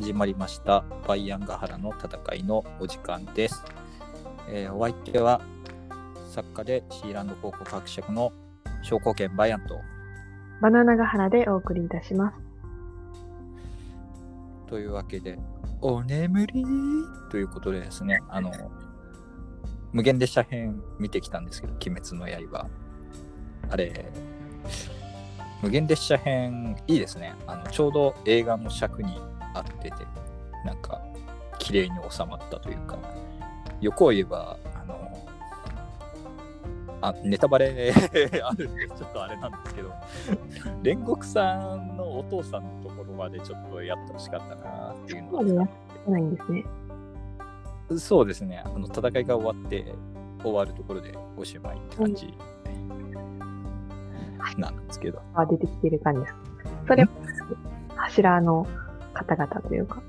始まりました。バイアンガハラの戦いのお時間です、えーお相手は作家でシーランド高校学爵の商工研バイアンと。バナナガハラでお送りいたします。というわけでお眠り？ということでですねあの無限列車編見てきたんですけど「鬼滅の刃」あれ無限列車編いいですね。あのちょうど映画の尺に合っててなんか綺麗に収まったというか。欲を言えばあのあネタバレ あるんでちょっとあれなんですけど。煉獄さんのお父さんのところまでちょっとやってほしかったなっていうのは。ないんですね。そうですね。あの戦いが終わって終わるところでおしまいって感じ。なんですけど、あ出てきている感じです。それは柱の方々というか、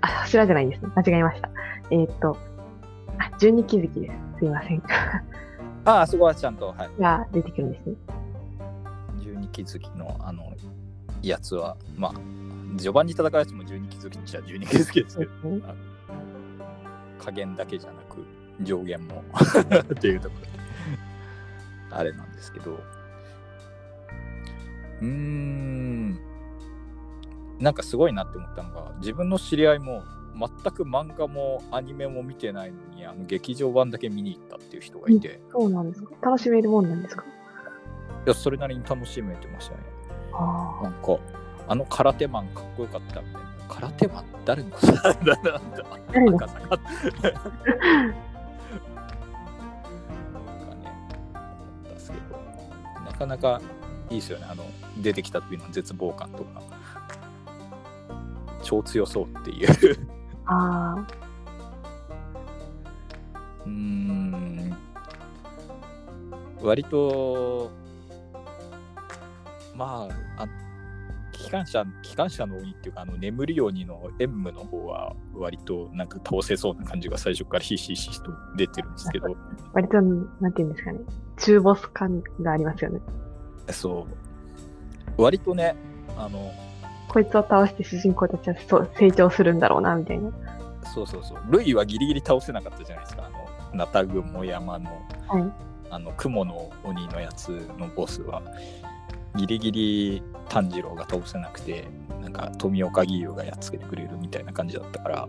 あ、柱じゃないですね。間違えました。えーっと、あ、十二気づきです。すいません。ああそこはちゃんとはいが出てくるんですね。十二気づきのあのやつはまあ序盤に戦うやつも十二気づきっちゃ十二気づきですけどそう加減だけじゃなく上限も っていうところであれなんですけどうーんなんかすごいなって思ったのが自分の知り合いも全く漫画もアニメも見てないのにあの劇場版だけ見に行ったっていう人がいて、いそうなんですか？楽しめるもんなんですか？やそれなりに楽しめてましたね。あなんかあの空手マンかっこよかったみたいな。空手マン誰のことなんだなって誰のなんかなかなかいいですよね。あの出てきた時の絶望感とか超強そうっていうあ。あうーん割とまああ機関車機関車の鬼っていうかあの眠るようにの演武の方は割となんか倒せそうな感じが最初からひしひしと出てるんですけどあ。割と、なんていうんですかね。中ボス感がありますよね。そう割とねあのこいつを倒して主人公たちはそう成長するんだろうな、みたいな。そうそうそう。ルイはギリギリ倒せなかったじゃないですか。あのナタグモ山のはい。あの雲の鬼のやつのボスは。ギリギリ炭治郎が倒せなくてなんか富岡義勇がやっつけてくれるみたいな感じだったから。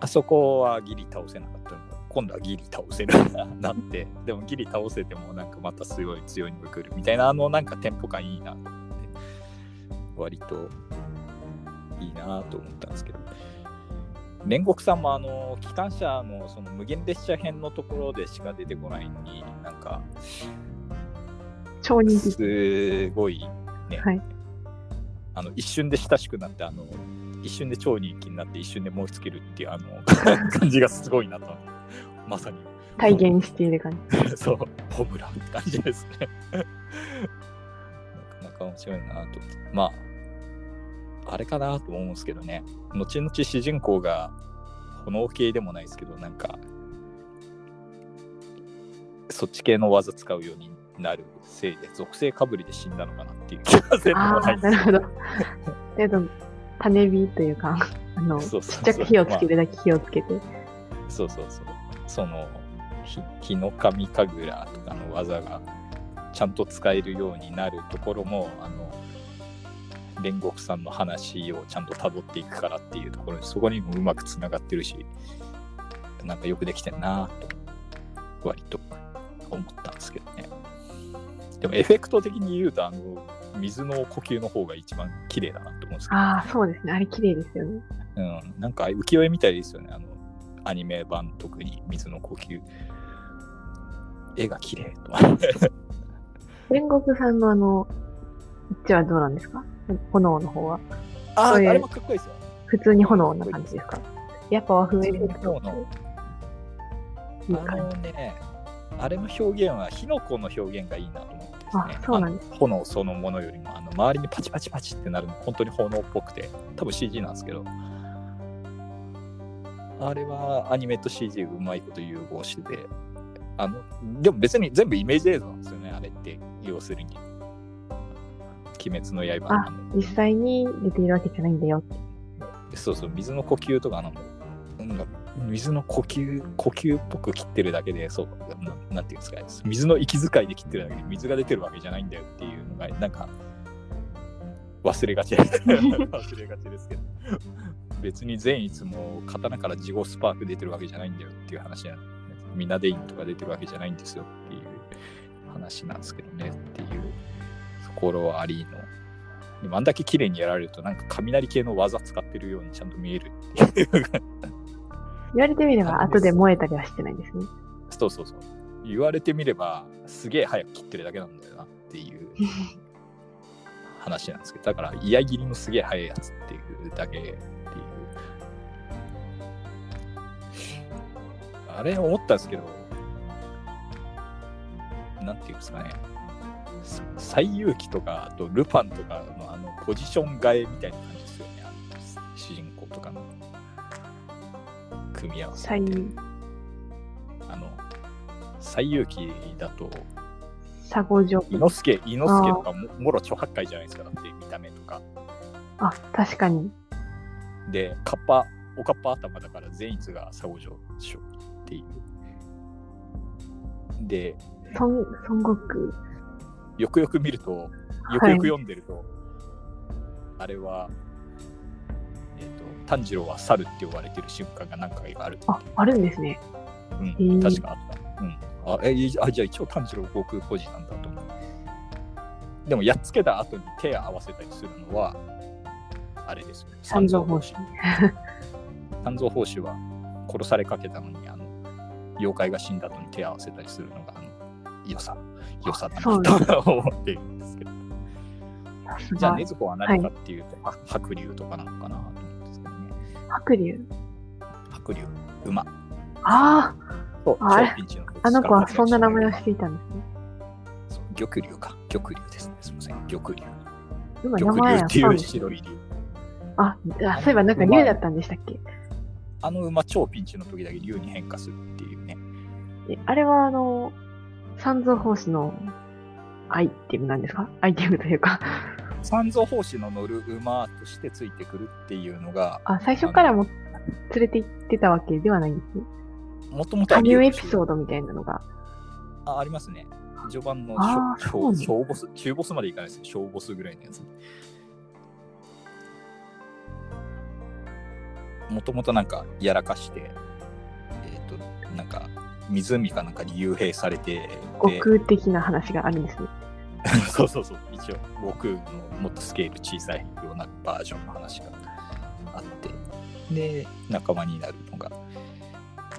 あそこはギリ倒せなかったの。が今度はギリ倒せるなって。でもギリ倒せてもなんかまたすごい強いのが来るみたいなあのなんかテンポ感いいな。と割といいなと思ったんですけど煉獄さんもあの機関車のその無限列車編のところでしか出てこないのになんか超人気。すごいね、はい。あの一瞬で親しくなってあの一瞬で超人気になって一瞬で燃え尽きるっていうあの 感じがすごいなとまさに体現している感じ。そうホムラって感じですね面白いなとまああれかなと思うんですけどね。後々主人公が炎系でもないですけどなんかそっち系の技使うようになるせいで属性かぶりで死んだのかなっていう気がせんでああ、もないです。なるほど。けど、種火というか、あの、ちそうそうそう。っちゃく火をつけるだけ火をつけて、そうそうそう。その、ひ日の神神楽とかの技がちゃんと使えるようになるところも、あの、煉獄さんの話をちゃんと辿っていくからっていうところに、そこにもうまくつながってるし、なんかよくできてんなと、割と思ったんですけどね。でもエフェクト的に言うと、あの、水の呼吸の方が一番綺麗だなと思うんですけど、ああ、そうですね。あれ綺麗ですよね。うん、なんか浮世絵みたいですよね、あの、アニメ版、特に水の呼吸。絵が綺麗と。煉獄さんのあの、位置はどうなんですか？炎の方は。あそういうあれもかっこいいですよ。普通に炎な感じですか？やっぱ和風エフェクト普通に炎いいあ。のね、あれの表現は、火の粉の表現がいいなと思ってですね。あそうなんですあの炎そのものよりも、あの周りにパチパチパチってなるの、本当に炎っぽくて、多分 CG なんですけど、あれはアニメと CG うまいこと融合してて、あの、でも別に全部イメージ映像なんですよね、あれって、要するに。鬼滅の刃の。あ実際に出ているわけじゃないんだよ。そうそう、水の呼吸とかの、なんか水の呼吸、呼吸っぽく切ってるだけで、そう、ななんていうんですか、水の息遣いで切ってるだけで水が出てるわけじゃないんだよっていうのが、なんか、忘れがち。忘れがちですけど、別に善逸も刀からジゴスパーク出てるわけじゃないんだよっていう話なんミナデインとか出てるわけじゃないんですよっていう話なんですけどねっていうところはありの。でもあんだけ綺麗にやられるとなんか雷系の技使ってるようにちゃんと見えるっていう 言われてみれば後で燃えたりはしてないんですね。そうそうそう。言われてみればすげえ早く切ってるだけなんだよなっていう話なんですけど、だから、居合切りのすげえ速いやつっていうだけあれ思ったんですけど、なんていうんですかね、最遊記とか、あとルパンとかのあのポジション替えみたいな感じですよね、あの主人公とかの組み合わせって。あの、最遊記だと、佐合城。伊之助、伊之助とかももろ超八海じゃないですか、だって見た目とか。あ、確かに。で、カッパ、おかっぱ頭だから善逸が佐合城将っていう。で、孫孫悟空。よくよく見ると、よくよく読んでると、あれは、えっ、と、炭治郎は猿って呼ばれてる瞬間が何回かある。あ、あるんですね。うん、ー確かあった。うん。あ、え、いあじゃあ一応炭治郎悟空孤児なんだと思う。でも、やっつけた後に手を合わせたりするのは、あれですよね。三蔵法師。三蔵法師は殺されかけたのに、妖怪が死んだ後に手を合わせたりするのが、あの、良さ、良さだそうなと思っているんですけど。じゃあ、が禰。豆子は何かっていうと、は白龍とかなのかなと思うんですけどね。白龍？白龍、馬。あと、あれ？超ピンチの時あ、あの子はそんな名前をししていたんですね。そう玉龍か。玉龍ですね。すみません。玉龍。玉龍っていう白い龍。あ、あそういえばなんか龍だったんでしたっけ？あの馬超ピンチの時だけ竜に変化するっていうね。えあれはあの、三蔵法師のアイテムなんですか？アイテムというか。三蔵法師の乗る馬としてついてくるっていうのが、あ、最初からも連れて行ってたわけではないんですね。もともと加入エピーソードみたいなのが。あありますね。序盤の小ボス、中ボスまでいかないですね。小ボスぐらいのやつ。もともとなんかやらかして、えっ、と、なんか湖かなんかに幽閉されて、で悟空的な話があるんですね。そうそうそう、一応、悟空のもっとスケール小さいようなバージョンの話があって、で、仲間になるのが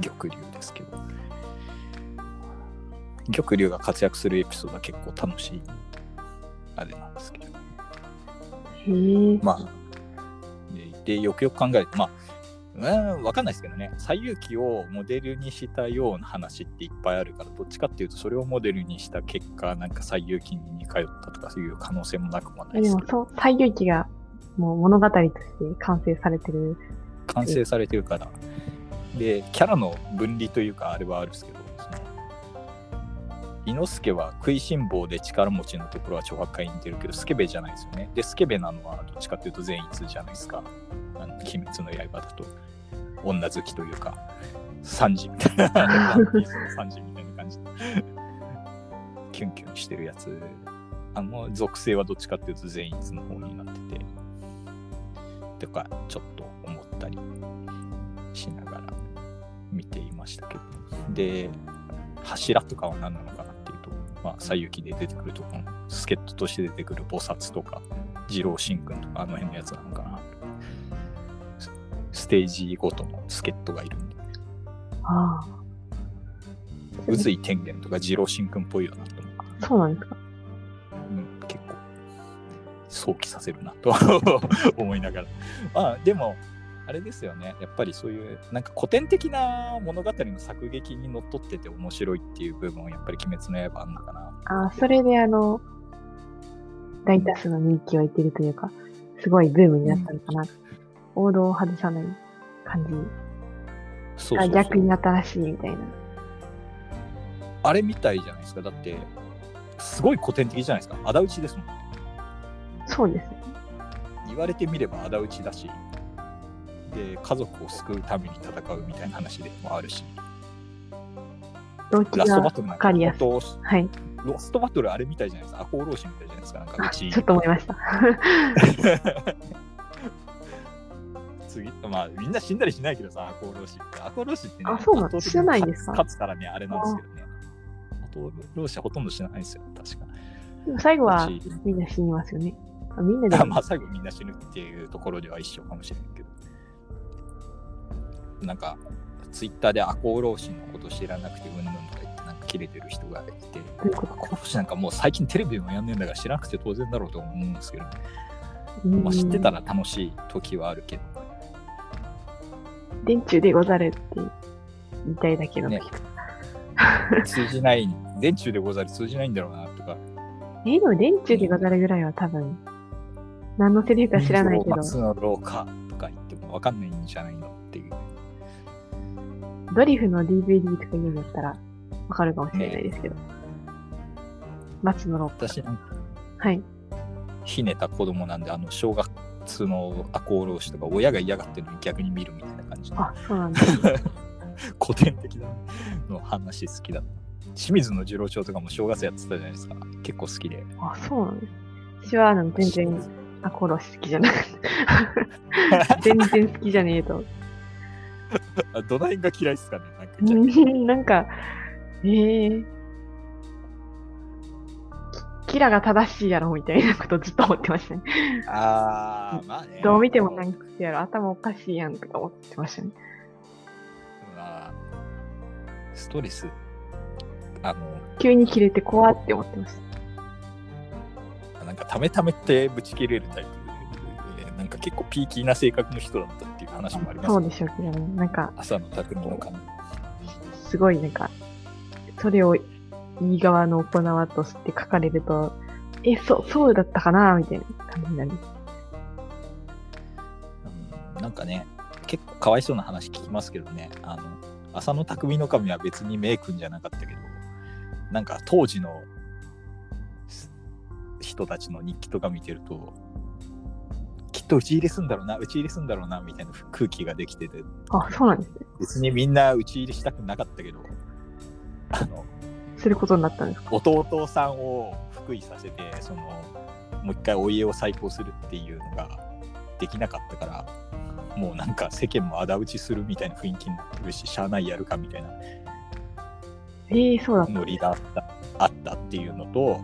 玉竜ですけど、玉竜が活躍するエピソードは結構楽しい、あれなんですけど、へえ。まあ、で、でよくよく考えると、まあ、うん、わかんないですけどね、西遊記をモデルにしたような話っていっぱいあるから、どっちかっていうと、それをモデルにした結果、なんか西遊記に通ったとか、そういう可能性もなくもないですけど、でもそう、西遊記がもう物語として完成されてる。完成されてるから。で、キャラの分離というか、あれはあるんですけど、伊之助は食いしん坊で力持ちのところは超破壊に似てるけど、スケベじゃないですよね。で、スケベなのはどっちかっていうと善逸じゃないですか。あの鬼滅の刃だと。女好きというか、サンジみたいな、ワンピースのサンジみたいな感じで、キュンキュンしてるやつ。あの属性はどっちかっていうと善逸の方になってて、とか、ちょっと思ったりしながら見ていましたけど。で、柱とかは何なのかなっていうと、まあ、西遊記で出てくるとこの助っ人として出てくる菩薩とか、二郎神君とか、あの辺のやつなのかな。スステージごとの助っ人がいるんで、あ宇髄天元とか二郎神君っぽいよなと思って。あ、そうなんですか。うん、結構想起させるなと 思いながら。まあでも、あれですよね。やっぱりそういう、なんか古典的な物語の作劇にのっとってて面白いっていう部分はやっぱり鬼滅の刃あるのかな。ああ、それであの、大多数の人気を得てるというか、すごいブームになったのかな。王道を外さない感じそうそうそうが逆に新しいみたいな。あれみたいじゃないですか。だって、すごい古典的じゃないですか。仇討ちですもん。そうですね。言われてみれば仇討ちだし、で家族を救うために戦うみたいな話でもあるし動機ラストがバトルなんかわかりやすい。本はい。ストバトルあれみたいじゃないですか赤穂浪士みたいじゃないですかなんかあうちちょっと思いました。次まあみんな死んだりしないけどさ赤穂浪士って。赤穂浪士ってねあそうなの圧倒的に死なないんですか？勝つからねあれなんですけどね。赤穂浪士はほとんど死なないんですよ確か。でも最後はみんな死にますよね。あみんなで。あまあ最後みんな死ぬっていうところでは一緒かもしれないけど。なんかツイッターで赤穂浪士のこと知らなくてうんぬんとか言ってなんか切れてる人がいて。赤穂浪士なんかもう最近テレビでもやんねえんだから知らなくて当然だろうと思うんですけど、うん。まあ、知ってたら楽しい時はあるけど電柱でござるって言いたいだけの時ね 通じない電柱でござる通じないんだろうなとかえーでも電柱でござるぐらいは多分、何のセリフか知らないけど、松の廊下とか言っても分かんないんじゃないのっていうドリフの DVD とか言うんだったらわかるかもしれないですけど。松の廊下。私なんかはい。ひねた子供なんであの小学通の赤穂浪士とか親が嫌がってるのに逆に見るみたいな感じのあ、そうなんだ。古典的なの話好きだ清水の次郎長とかも正月やってたじゃないですか結構好きであ、そうなんです。私はあの全然、あ、殺し好きじゃなくて。全然好きじゃねえと。あどの辺が嫌いですかねなんかなんか、ええキラが正しいやろみたいなことずっと思ってましたね。あーまあねどう見てもなんかやろ、頭おかしいやんとか思ってましたね。まあストレスあの急に切れて怖って思ってましなんかためためってぶち切れるタイプでなんか結構ピーキーな性格の人だったっていう話もありた。ますねそうでしょうけどね。なんか、朝の匠の感すごいなんか、それをいい側の行わとして書かれると、え、そう、そうだったかなみたいな感じになる。うんなんかね結構かわいそうな話聞きますけどねあの浅野匠の神は別にメイ君じゃなかったけどなんか当時のす人たちの日記とか見てるときっと打ち入れすんだろうな打ち入れすんだろうなみたいな空気ができててあ、そうなんですね。別にみんな打ち入れしたくなかったけどあのすることになったんですか？弟さんを福井させてそのもう一回お家を再興するっていうのができなかったからもうなんか世間も仇討ちするみたいな雰囲気になってるししゃあないやるかみたいなええそうだった。ノリがあったあったっていうのと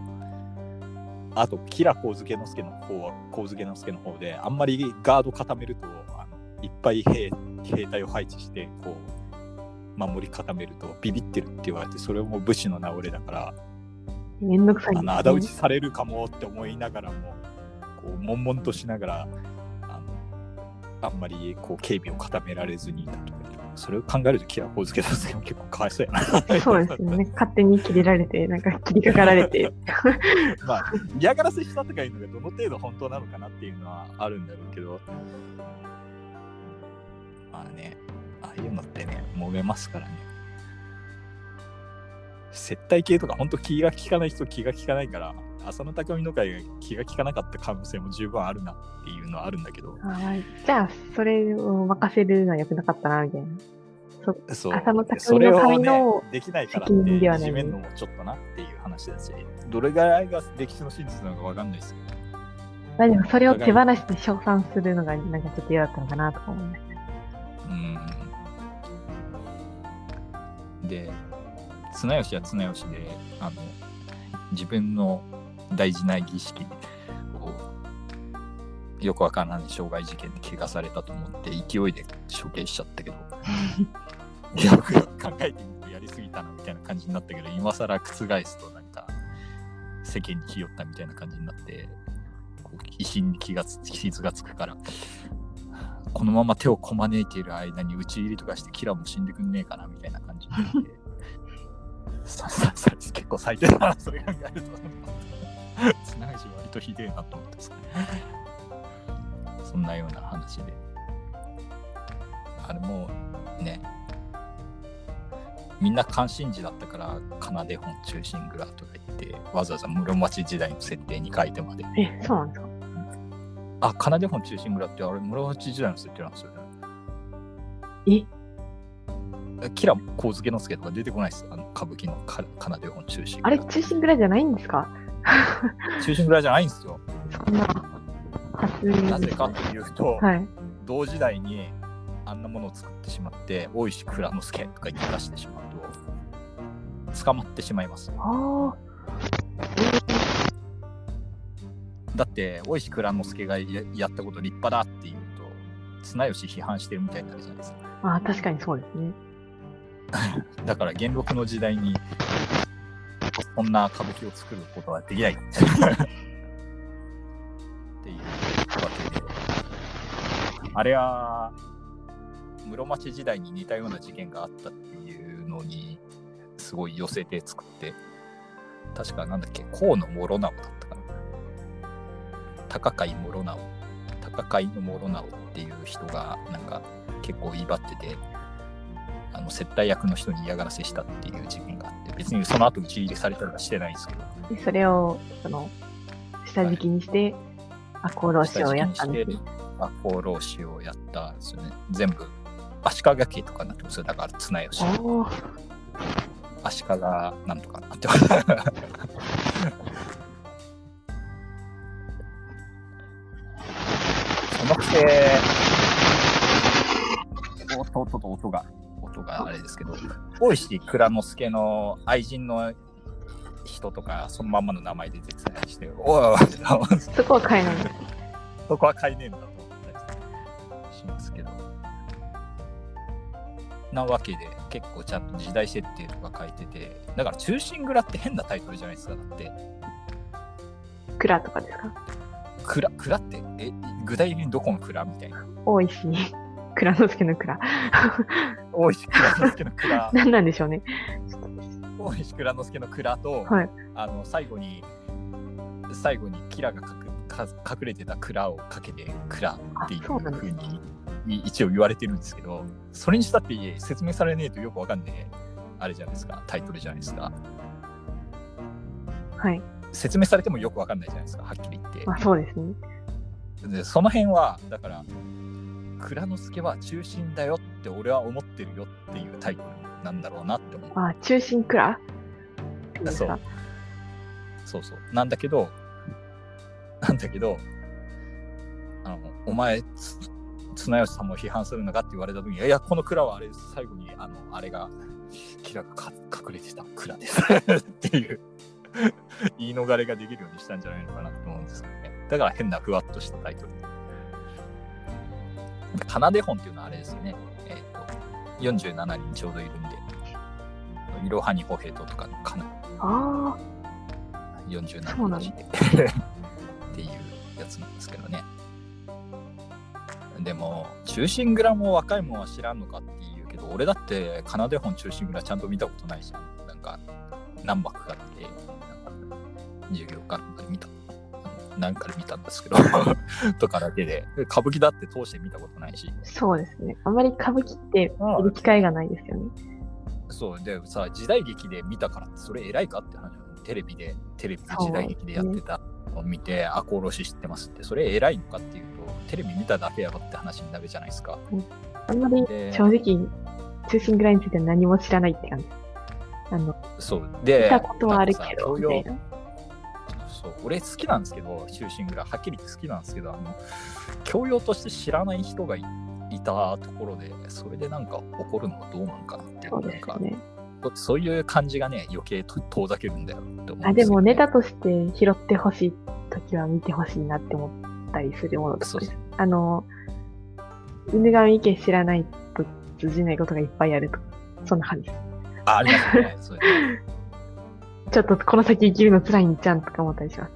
あと吉良上野介の方は上野介の方であんまりガード固めるとあのいっぱい兵兵隊を配置してこう守り固めるとビビってるって言われてそれも武士の名折れだからめんどくさいね。あの仇討ちされるかもって思いながらもこう悶々としながらあのあんまりこう警備を固められずにいたとかそれを考えるとキラホウズケダスも結構かわいそうやなそうですよね。勝手に切れられて、なんか切りかかられて。まあ嫌がらせしたとかいうのがどの程度本当なのかなっていうのはあるんだろうけどまあねああいうのってね揉めますからね。接待系とか本当気が利かない人気が利かないから浅野匠の会が気が利かなかった可能性も十分あるなっていうのはあるんだけど。はい。じゃあ、それを任せるのは良くなかったな、みたいな。そう。浅野匠の会のね、できないからって責任ではない。いじめるのもちょっとなっていう話だしどれぐらいが歴史の真実なのかわかんないですけどまあでもそれを手放して称賛するのがなんかちょっと嫌だったのかなとか思いましで綱吉は綱吉であの自分の大事な儀式をよくわからない傷害事件で怪我されたと思って勢いで処刑しちゃったけどよく よく考えてみてやりすぎたなみたいな感じになったけど今更覆すとなんか世間にひよったみたいな感じになってこう威信に気がつ傷がつくからこのまま手をこまねいている間に打ち入りとかしてキラも死んでくんねえかなみたいな感じになってさささ結構最低だなそれ考えると綱吉割とひでえなと思ってさそんなような話であれもねみんな関心事だったから奏で本中心蔵とか言ってわざわざ室町時代の設定に書いてまでえ、そうなんですかあ、奏で本中心蔵ってあれ、室町時代の設定なんですよね。え？キラ光介之助とか出てこないです。あの歌舞伎のか奏で本中心蔵。あれ、中心蔵じゃないんですか？中心蔵じゃないんですよ。そんな、なぜかというと、はい。同時代にあんなものを作ってしまって、大石蔵之介とか言って出してしまうと、捕まってしまいます。あだって、大石蔵之介がややったこと立派だっていうと、綱吉批判してるみたいになるじゃないですか。あ、確かにそうですね。だから元禄の時代に、こんな歌舞伎を作ることはできない。っていうわけで、あれは、室町時代に似たような事件があったっていうのに、すごい寄せて作って、確かなんだっけ、河野諸直だっ。高海諸直。高海の諸直っていう人が、なんか結構威張ってて、あの接待役の人に嫌がらせしたっていう事件があって、別にその後打ち入れされたりはしてないんですけど、でそれを、その、下敷きにして、赤穂浪士をやったんですね。赤穂浪士をやったんですよね。全部、足利家とかになってますよ。だから綱吉。足利なんとかになってます。音音と音が、音があれですけど、大石蔵之介の愛人の人とか、そのまんまの名前で出てたりして、おいおいおいそこは変えないんです。そこは買えねえんだと思ったりしますけど。なわけで、結構ちゃんと時代設定とか書いてて、だから中心蔵って変なタイトルじゃないですか。だって、蔵とかですか蔵、蔵って、え、具体的にどこの蔵みたいな。大石、蔵之介の蔵。大石蔵之介の蔵、何なんでしょうね。大石蔵之介の蔵と、はいあの、最後に、最後にキラがかくか隠れてた蔵をかけて蔵っていうふうにい一応言われてるんですけど、それにしたって説明されねえとよくわかんねえ、あれじゃないですか、タイトルじゃないですか。はい。説明されてもよくわかんないじゃないですか、はっきり言って。まあそうですね。でその辺は、だから、蔵之介は中心だよって俺は思ってるよっていうタイトルなんだろうなって思う。あ、中心蔵？そうかそうそう。なんだけど、なんだけど、あの、お前、つ綱吉さんも批判するのかって言われた時に、いや、この蔵はあれ、最後に、あの、あれが、キラがか隠れてた蔵です っていう 言い逃れができるようにしたんじゃないのかなと思うんですけどね。だから変なふわっとしたタイトル。奏で本っていうのはあれですよね。えっ、と、47人ちょうどいるんで、いろはにほへととかのかなあ47そうなんだ日でっていうやつなんですけどね。でも、中心蔵も若いもんは知らんのかって言うけど、俺だって、奏で本中心蔵ちゃんと見たことないじゃん。なんか、何幕かって、授業かなんかで見た。なんかで見たんですけど、とかだけで、歌舞伎だって通して見たことないし、あ、そうですね。あまり歌舞伎って見る機会がないですよね。そう、でさ、時代劇で見たからって、それ偉いかって話テレビで、テレビで時代劇でやってたのを見て、赤穂浪士知ってますって、それ偉いのかっていうと、テレビ見ただけやろって話になるじゃないですか。あんまりで正直、中心蔵については何も知らないって感じ。あの、そう。で、見たことはあるけど、みたいな。そう俺好きなんですけど、中心蔵、はっきり言って好きなんですけど、あの、教養として知らない人がいいたところで、それでなんか怒るのはどうなんかなっていう、そう。そういう感じがね、余計と遠ざけるんだよって思うんですよ、ね。あ、でもネタとして拾ってほしいときは見てほしいなって思ったりするものです。あの、犬神家知らないと通じないことがいっぱいあると。そんな感じです。あありますね。そうちょっとこの先生きるの辛いんじゃんとか思ったりします。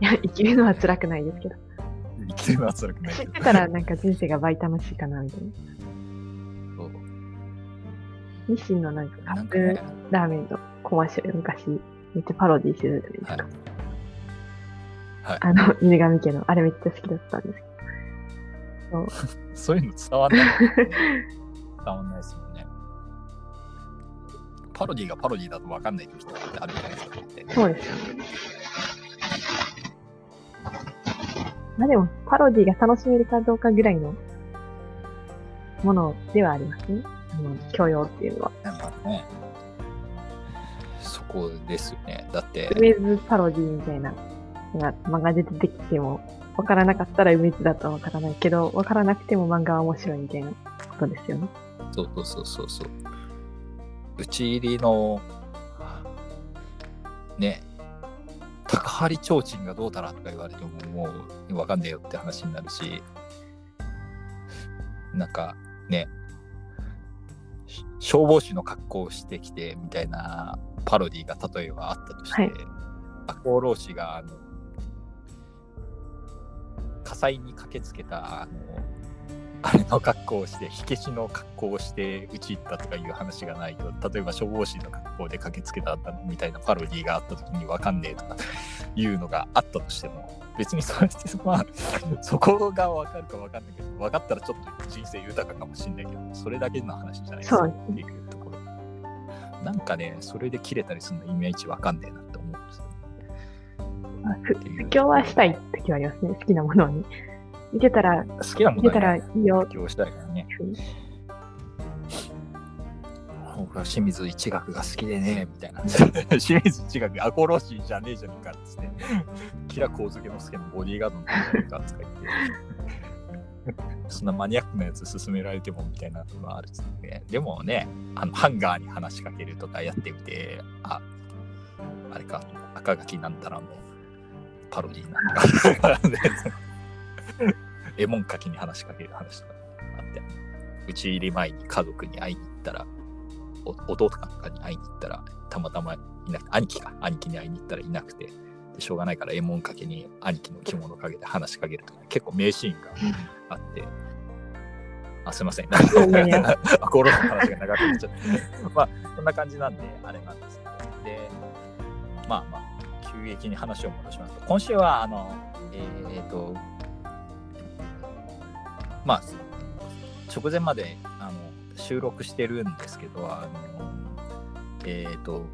いや、生きるのは辛くないですけど。生きるのは辛くないけど知って。たらなんか人生が倍楽しいかな、みたいな。そう日清のなんかカップラーメンのコマーシャル昔、めっちゃパロディしてるじゃないですか。はいはいあの、犬神家の、あれめっちゃ好きだったんですけど。そ うそういうの伝わんない、ね。伝わんないですね。パロディがパロディだと分かんない時とかってあるじゃないですか。ってそうですよね。まあでも、パロディが楽しめるかどうかぐらいのものではありますね。教養っていうのは。まあね、そこですよね。だって、梅津パロディみたいな漫画で出てきても、わからなかったら梅津だとはわからないけど、わからなくても漫画は面白いみたいなことですよね。そうそうそうそうそう。打ち入りの、ね、高張提灯がどうだらとか言われても、もうわかんねえよって話になるし、なんかね、し消防士の格好をしてきてみたいなパロディが例えばあったとして、はい。赤穂浪士があの火災に駆けつけたあのあれの格好をして火消しの格好をして打ち入ったとかいう話がないと例えば消防士の格好で駆けつけたみたいなパロディがあった時に分かんねえとかいうのがあったとしても別にそれってまあ そこが分かるか分かんないけど分かったらちょっと人生豊かかもしれないけどそれだけの話じゃないですか。っていうところ。なんかねそれで切れたりするのイメージ分かんねえなって思うんですよ。まあふ布教はしたい時はありますね。好きなものに。見てたら、好きなも見てたらいいよ。布教したいからね。僕は清水一学が好きでね、みたいな。清水一学、アコロシーじゃねえじゃねえかっつって、キラコウズケの助のボディーガードのじゃねえかっつってそんなマニアックなやつ勧められてもみたいなのがあるっつっでもね、あのハンガーに話しかけるとかやってみて、あ、あれか、赤垣なんたらのパロディーなんだ か。エモンかきに話しかける話とかあって、打ち入り前に家族に会いに行ったら、お弟かなんかに会いに行ったら、たまたまいなくて、兄貴か、兄貴に会いに行ったらいなくて、でしょうがないから、エモンかけに兄貴の着物かけて話しかけるとか、結構名シーンがあって、あ、すいません。いやいやアコーロの話が長くなっちゃって。まあ、こんな感じなんで、あれなんですけど。で、まあまあ、急激に話を戻しますと、今週は、あの、えっ、と、まあ、直前まであの収録してるんですけど、あの、えっ、と、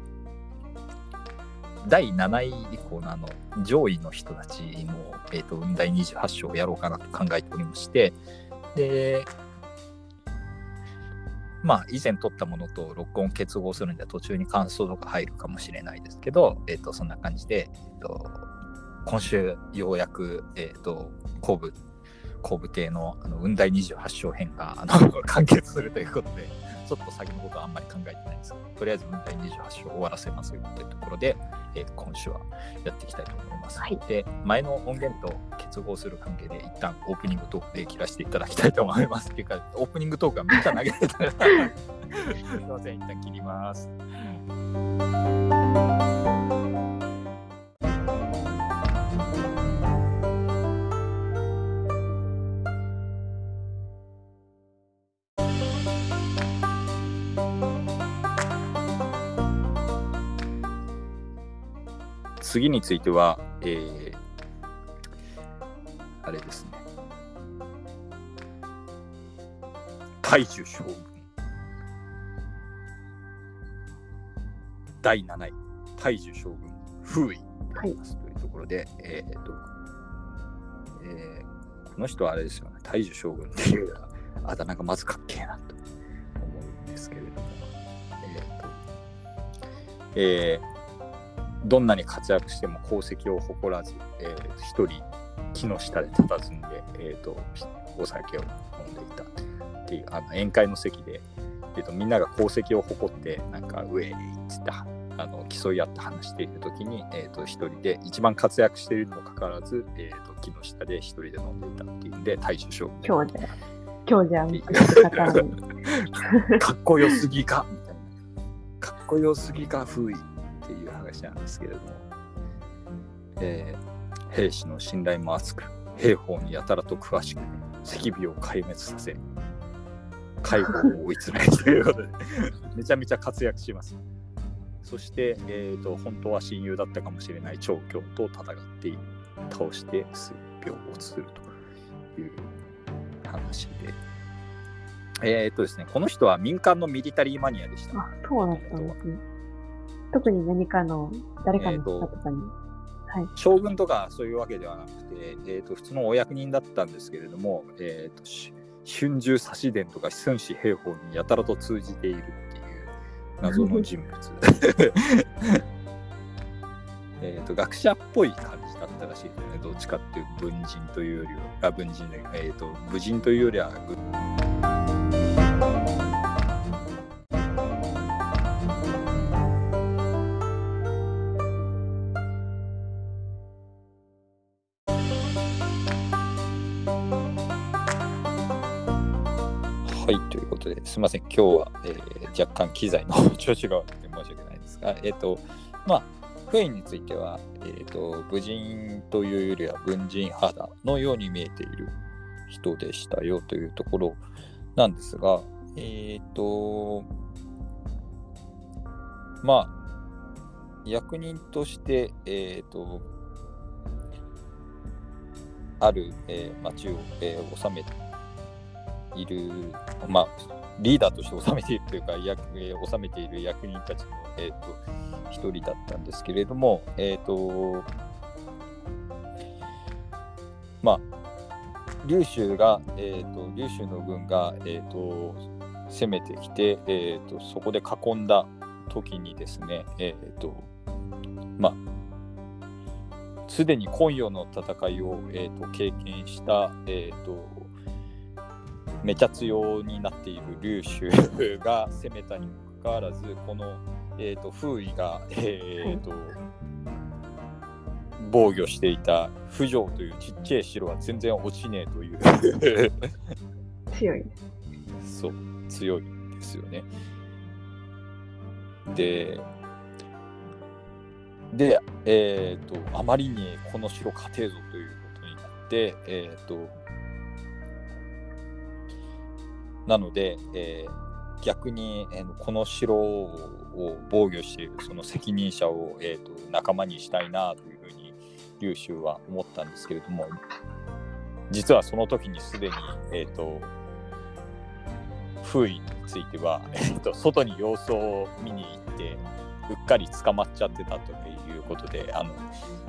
第7位以降のあの上位の人たちの、えー、と第28章をやろうかなと考えておりまして、で、まあ、以前撮ったものと録音結合するんで途中に感想とか入るかもしれないですけど、えっ、と、そんな感じで、えっ、と、今週ようやく、えっ、と、後部、後部系のあの雲台28章編があの 完結するということで、ちょっと先のことはあんまり考えてないんですけど、とりあえず雲台28章終わらせますよというところで、えー今週はやっていきたいと思います。はいで、前の音源と結合する関係で、一旦オープニングトークで切らせていただきたいと思います。っていうか、オープニングトークはめっちゃ投げてたら、すいません、一旦切ります。次については、えー、あれですね。大樹将軍。第7位、大樹将軍、風位。でありますというところで、えーと、えーこの人はあれですよね、大樹将軍っていうあだ名がまずかっけえなと思うんですけれども、えーと、えーどんなに活躍しても功績を誇らず、えー一人木の下で佇んで、えーとお酒を飲んでいたっていうあの宴会の席で、えーとみんなが功績を誇ってなんかウェイっつってあの競い合って話している時に、えー、と一人で一番活躍しているにもかかわらず、えー、と木の下で一人で飲んでいたっていうんで大衆将軍強者。強者みたいな方に。かっこよすぎかみたいな。かっこよすぎか風位っていう話なんですけれども、えー兵士の信頼も厚く、兵法にやたらと詳しく、赤尾を壊滅させ、解放を追い詰めるということで、めちゃめちゃ活躍します。そして、えーと、本当は親友だったかもしれない長教と戦って倒して水病をするという話で、えーっとですね、この人は民間のミリタリーマニアでした。あ、そうだったんですね。特に何かの、誰かの方とかに。はい。将軍とかそういうわけではなくて、えー、と普通のお役人だったんですけれども、えーとし春秋差し伝とか孫子兵法にやたらと通じているっていう謎の人物。えと学者っぽい感じだったらしいですね。どっちかっていう文人というよりは、あ文人で、えーと、武人というよりは、はい、すみません、今日は、えー、若干機材の 調子が悪くて申し訳ないですが、えっ、ー、と、まあ、フェインについては、えーと、武人というよりは文人肌のように見えている人でしたよというところなんですが、えっ、と、まあ、役人として、えっ、と、ある、えー、町を、えー、治めている、まあ、リーダーとして治めているというか、役えー、治めている役人たちの、えーと一人だったんですけれども、えっ、ー、と、まあ、劉州が、えーと、劉州の軍が、えーと、攻めてきて、えーと、そこで囲んだ時にですね、えーとまあ、すでに今夜の戦いを、えー、と経験した、えー、とめちゃ強になっている劉州が攻めたにもかかわらずこのえーと、風位が、えーと、防御していた不条というちっちゃい城は全然落ちねえという。強い。そう強いですよね。でで、えーと、あまりにこの城勝てぞということになってえっ、ー、となので、えー、逆に、えー、この城を防御しているその責任者を、えーと、仲間にしたいなというふうに劉秀は思ったんですけれども実はその時にすでに、えーと、封印については、えーと、外に様子を見に行ってうっかり捕まっちゃってたということであの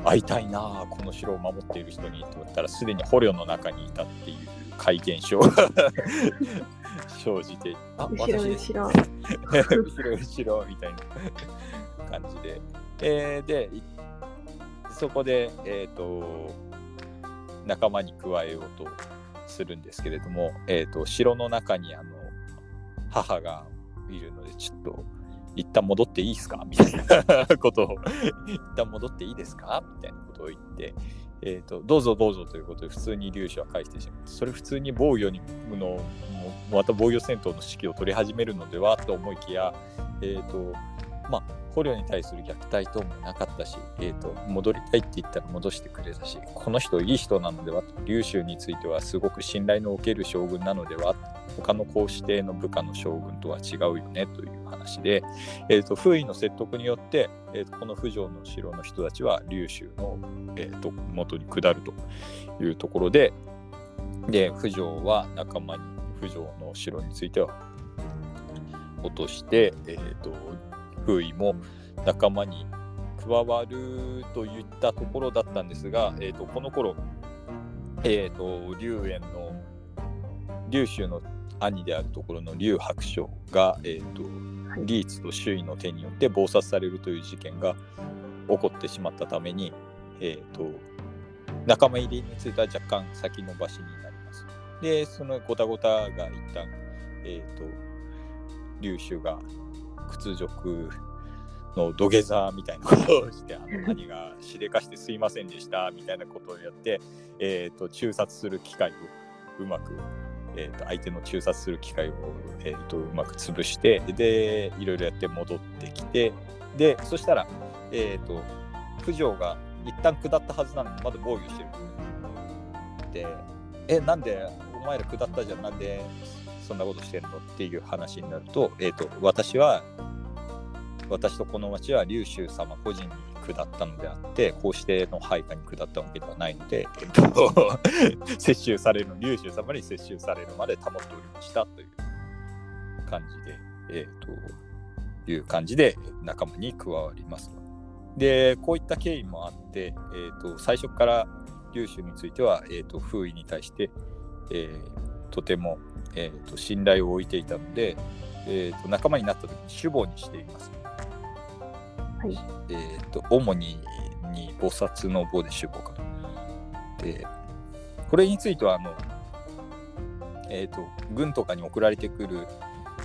会いたいなこの城を守っている人にと思ったらすでに捕虜の中にいたっていう怪現象 生じて、あ、後ろ 後ろ。後ろ後ろみたいな感じで。えー、で、そこで、えっ、ー、と、仲間に加えようとするんですけれども、えっ、ー、と、城の中にあの母がいるので、ちょっと、一旦戻っていいですか？みたいなことを、一旦戻っていいですか？みたいなことを言って、えーと、どうぞどうぞということで普通に粒子は返してしまってそれ普通に防御にのまた防御戦闘の指揮を取り始めるのではと思いきや、えーとまあ、捕虜に対する虐待等もなかったし、えーと、戻りたいって言ったら戻してくれたしこの人いい人なのではと劉州についてはすごく信頼のおける将軍なのでは他の皇子弟の部下の将軍とは違うよねという話で、えーと、封印の説得によって、えーと、この不条の城の人たちは劉州の、えーと、元に下るというところでで不条は仲間に不条の城については落として、えー、と封印も仲間に加わるといったところだったんですが、えー、とこの頃、えー、と劉園の劉州の兄であるところの劉白書が、えーと、リーツと周囲の手によって謀殺されるという事件が起こってしまったために、えーと、仲間入りについては若干先延ばしになります。で、そのごたごたが一旦、えっ、ー、と、劉州が屈辱の土下座みたいなことをして、あの兄がしでかしてすいませんでしたみたいなことをやって、えーと中殺する機会をうまくえーと、相手の中殺する機会を、えーと、うまく潰してでいろいろやって戻ってきてでそしたら、えーと、九条が一旦下ったはずなのにまだ防御してる。でえなんでお前ら下ったじゃんなんでそんなことしてんの？っていう話になると,、えー、と私は私とこの町は龍州様個人に下ったのであって、こうしての配下に下ったわけではないので、えっと、接収される、龍州様に接収されるまで保っておりましたという感じで、えっ、と、いう感じで仲間に加わりますで、こういった経緯もあって、えっ、と、最初から龍州については、えっ、と、封印に対して、えー、とても、えー、と信頼を置いていたので、えー、と仲間になった時に主母にしています。はい。えー、と主にに菩薩の母で主母かな。でこれについてはあの、えー、と軍とかに送られてくる、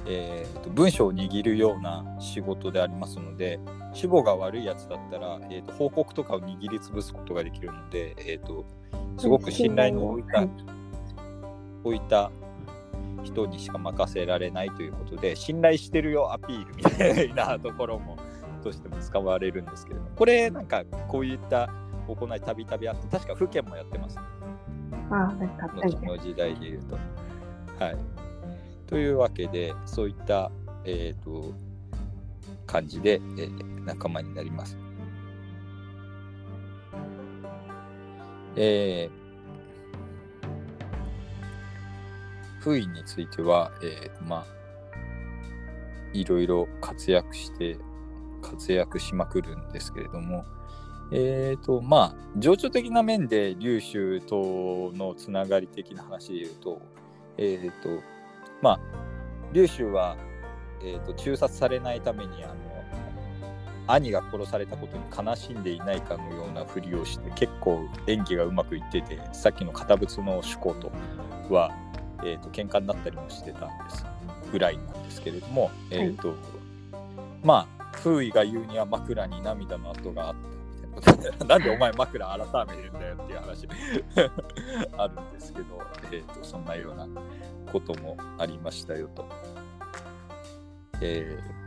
えー、と文章を握るような仕事でありますので主母が悪いやつだったら、えー、と報告とかを握りつぶすことができるので、えー、とすごく信頼の置いた、はい置いた人にしか任せられないということで信頼してるよアピールみたいなところもとしても使われるんですけれどもこれなんかこういった行いたびたびあって確か府県もやってます、ね、ああ、後の時代で言うと。はい、というわけでそういった、えー、と感じで、えー仲間になります。えー封印については、えーまあ、いろいろ活躍して、活躍しまくるんですけれども、えーと、まあ、情緒的な面で劉州とのつながり的な話で言うと、えーと、まあ、劉州は、えーと、中殺されないために、あの、兄が殺されたことに悲しんでいないかのようなふりをして結構演技がうまくいっててさっきの堅物の主公とは、えー、と喧嘩になったりもしてたんですぐらいなんですけれども、えーとまあ風衣が言うには枕に涙の跡があったみたいなことで なんでお前枕改めるんだよっていう話 あるんですけど、えー、とそんなようなこともありましたよと。えー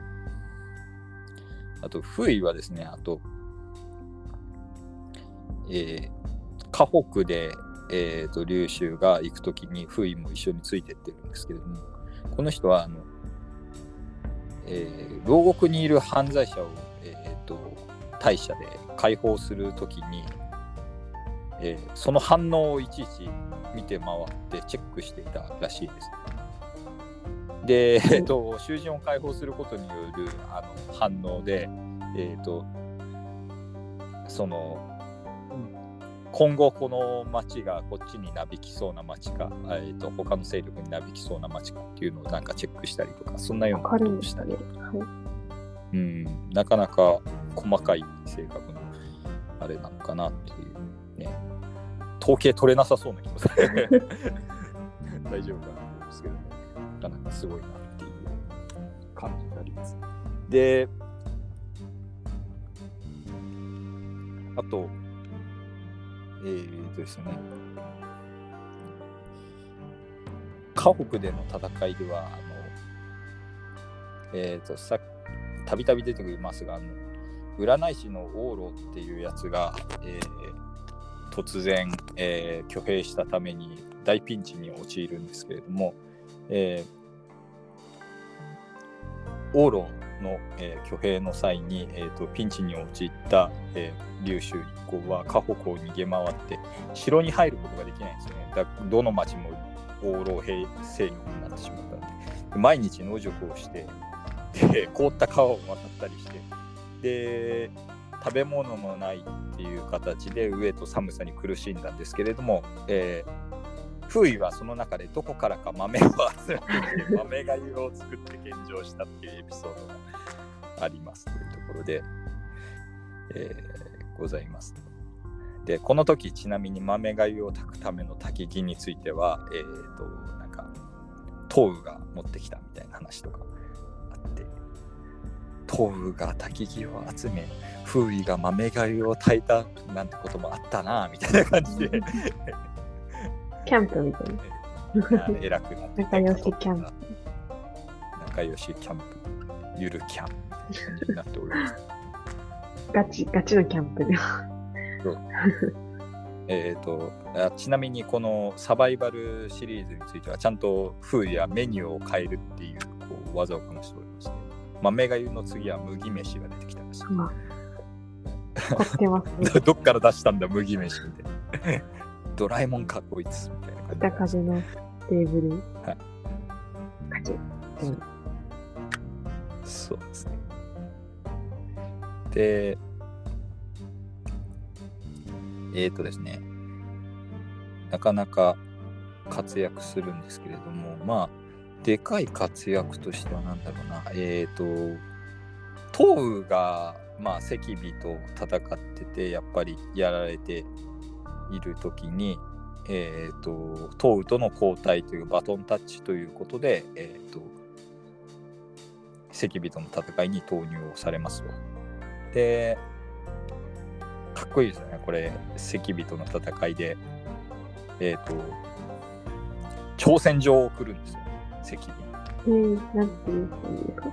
あと、風衣はですね、あと、えー、河北で、えー、と劉州が行くときに風衣も一緒についてってるんですけれども、この人は、あの、えー牢獄にいる犯罪者を、えー、と大社で解放するときに、えーその反応をいちいち見て回ってチェックしていたらしいです。で、えっと、囚人を解放することによるあの反応で、えっと、その、今後この町がこっちになびきそうな町か、えっと、他の勢力になびきそうな町かっていうのをなんかチェックしたりとか、そんなようなことをしたり。はい。うん、なかなか細かい性格のあれなのかなっていうね。統計取れなさそうな気もする。大丈夫かなと思うんですけど、なかなかすごいなっていう感じがあります。で、あと、えーとですね、河北での戦いでは、あの、えーと、さたびたび出てくりますが、あの占い師の往路っていうやつが、えー突然、えー挙兵したために大ピンチに陥るんですけれども、えー往路の、えー挙兵の際に、えーとピンチに陥った、えー劉州一行は河北を逃げ回って城に入ることができないんですよね。だどの町も往路兵勢力になってしまったのでで毎日野宿をしてで 凍った川を渡ったりしてで食べ物もないっていう形で飢えと寒さに苦しんだんですけれども、えー、風衣はその中でどこからか豆を集めて豆がゆを作って献上したっていうエピソードがありますというところで、えーございます。でこの時ちなみに豆がゆを炊くための焚き木については、えー、となんか東雨が持ってきたみたいな話とかあって東雨が焚き木を集め風衣が豆がゆを炊いたなんてこともあったなみたいな感じでキャンプみたいな。偉くなって仲良しキャンプ。仲良しキャンプ。ゆるキャンみたいな感じになっておりますガチ、ガチのキャンプ。で。えー、とあちなみにこのサバイバルシリーズについてはちゃんと風やメニューを変えるっていうこう技をこなしておりまして豆がゆの次は麦飯が出てきたらしいまあ、凝ってますね。どっから出したんだ麦飯みたいなドラえもんかこいつみたいな北感じ。風のテーブル。はい。ガチ。うんそうですね。でえっ、ー、とですね。なかなか活躍するんですけれどもまあでかい活躍としては何だろうな。えっ、ー、と東雨がまあ赤尾と戦っててやっぱりやられている時にえーと、東雨との交代というバトンタッチということで、えーと、赤尾との戦いに投入をされますと。で、かっこいいですよね、これ、赤尾との戦いで、えっ、ー、と、挑戦状を送るんですよ、赤尾に。えー、なんていうんですか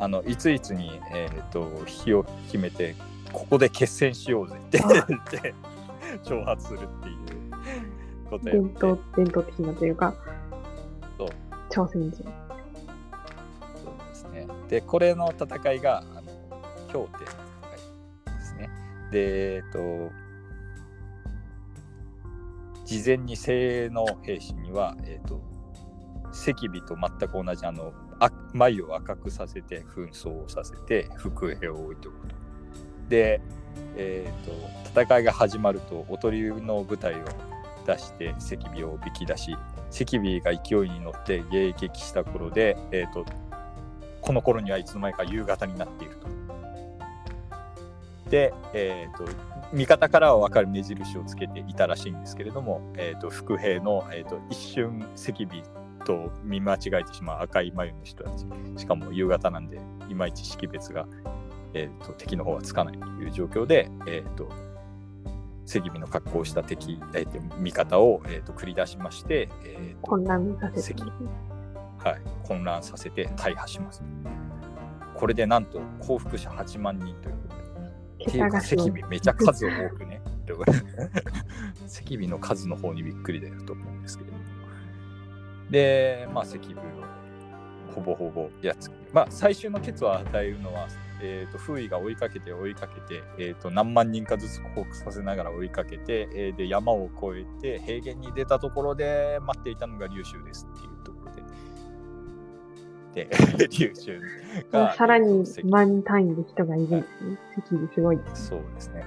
あのいついつに、えーと、火を決めてここで決戦しようぜって 挑発するっていうこと伝統、伝統的なというか、そう。挑戦時。そうですね。で、これの戦いが、あの、氷点の戦いですね。で、えっと、事前に精鋭の兵士には、えっと、赤尾と全く同じあのあ眉を赤くさせて紛争をさせて伏兵を置いておくと。で、えーと、戦いが始まるとおとりの部隊を出して赤尾を引き出し赤尾が勢いに乗って迎撃した頃で、えーと、この頃にはいつの間にか夕方になっていると。で、えーと、味方からは分かる目印をつけていたらしいんですけれども、えーと、伏兵の、えー、と一瞬赤尾と見間違えてしまう赤い眉の人たちしかも夕方なんでいまいち識別が、えー、と敵の方はつかないという状況で、えー、と赤尾の格好をした敵、えー、と味方を、えー、と繰り出しまして、えー、混乱させて、はい、混乱させて大破します。これでなんと降伏者8万人ということで。っていうか赤尾めちゃ数多くね。赤尾の数の方にびっくりだよと思うんですけれども。で、まあ赤尾をほぼほぼやっつけまあ最終のケツを与えるのはえーと、風位が追いかけて追いかけて、えーと、何万人かずつ降伏させながら追いかけて、えー、で山を越えて平原に出たところで待っていたのが竜州ですっていうところで。で、竜州が。さらに万単位で人がいるんですね。赤尾すごい。そうですね。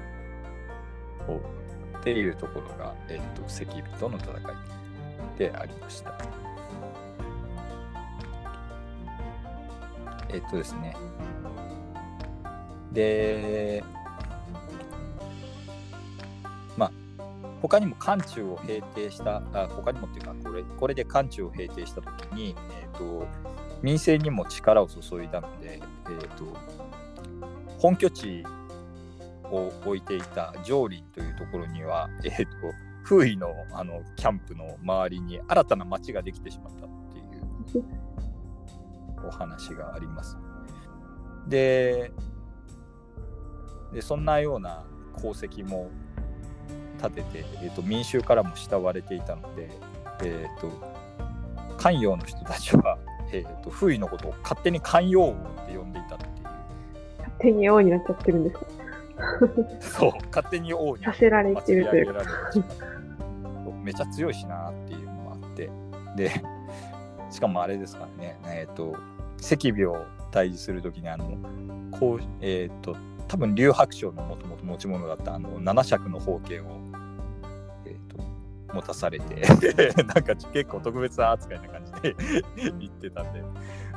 っていうところが、えーと、赤尾との戦いでありました。えっ、とですね。で、まあ、他にも漢中を平定した、あ他にもっていうか、これこれで漢中を平定したときに、えーと、民政にも力を注いだので、えーと、本拠地を置いていた上林というところには、えーと、風位のあのキャンプの周りに新たな町ができてしまったっていうお話があります。で、でそんなような功績も立てて、えーと、民衆からも慕われていたので、えーと、寛陽の人たちは、えーと、風位のことを勝手に寛陽王って呼んでいたっていう。勝手に王になっちゃってるんです そう勝手に王にさせられてるというか。めちゃ強いしなっていうのもあって。で しかもあれですからね。えっ、ー、と赤尾を退治するときにあのこうえっ、ー、と多分劉白章のもともと持ち物だったあの7尺の宝剣を、えーと、持たされて なんか結構特別な扱いな感じで 言ってたんで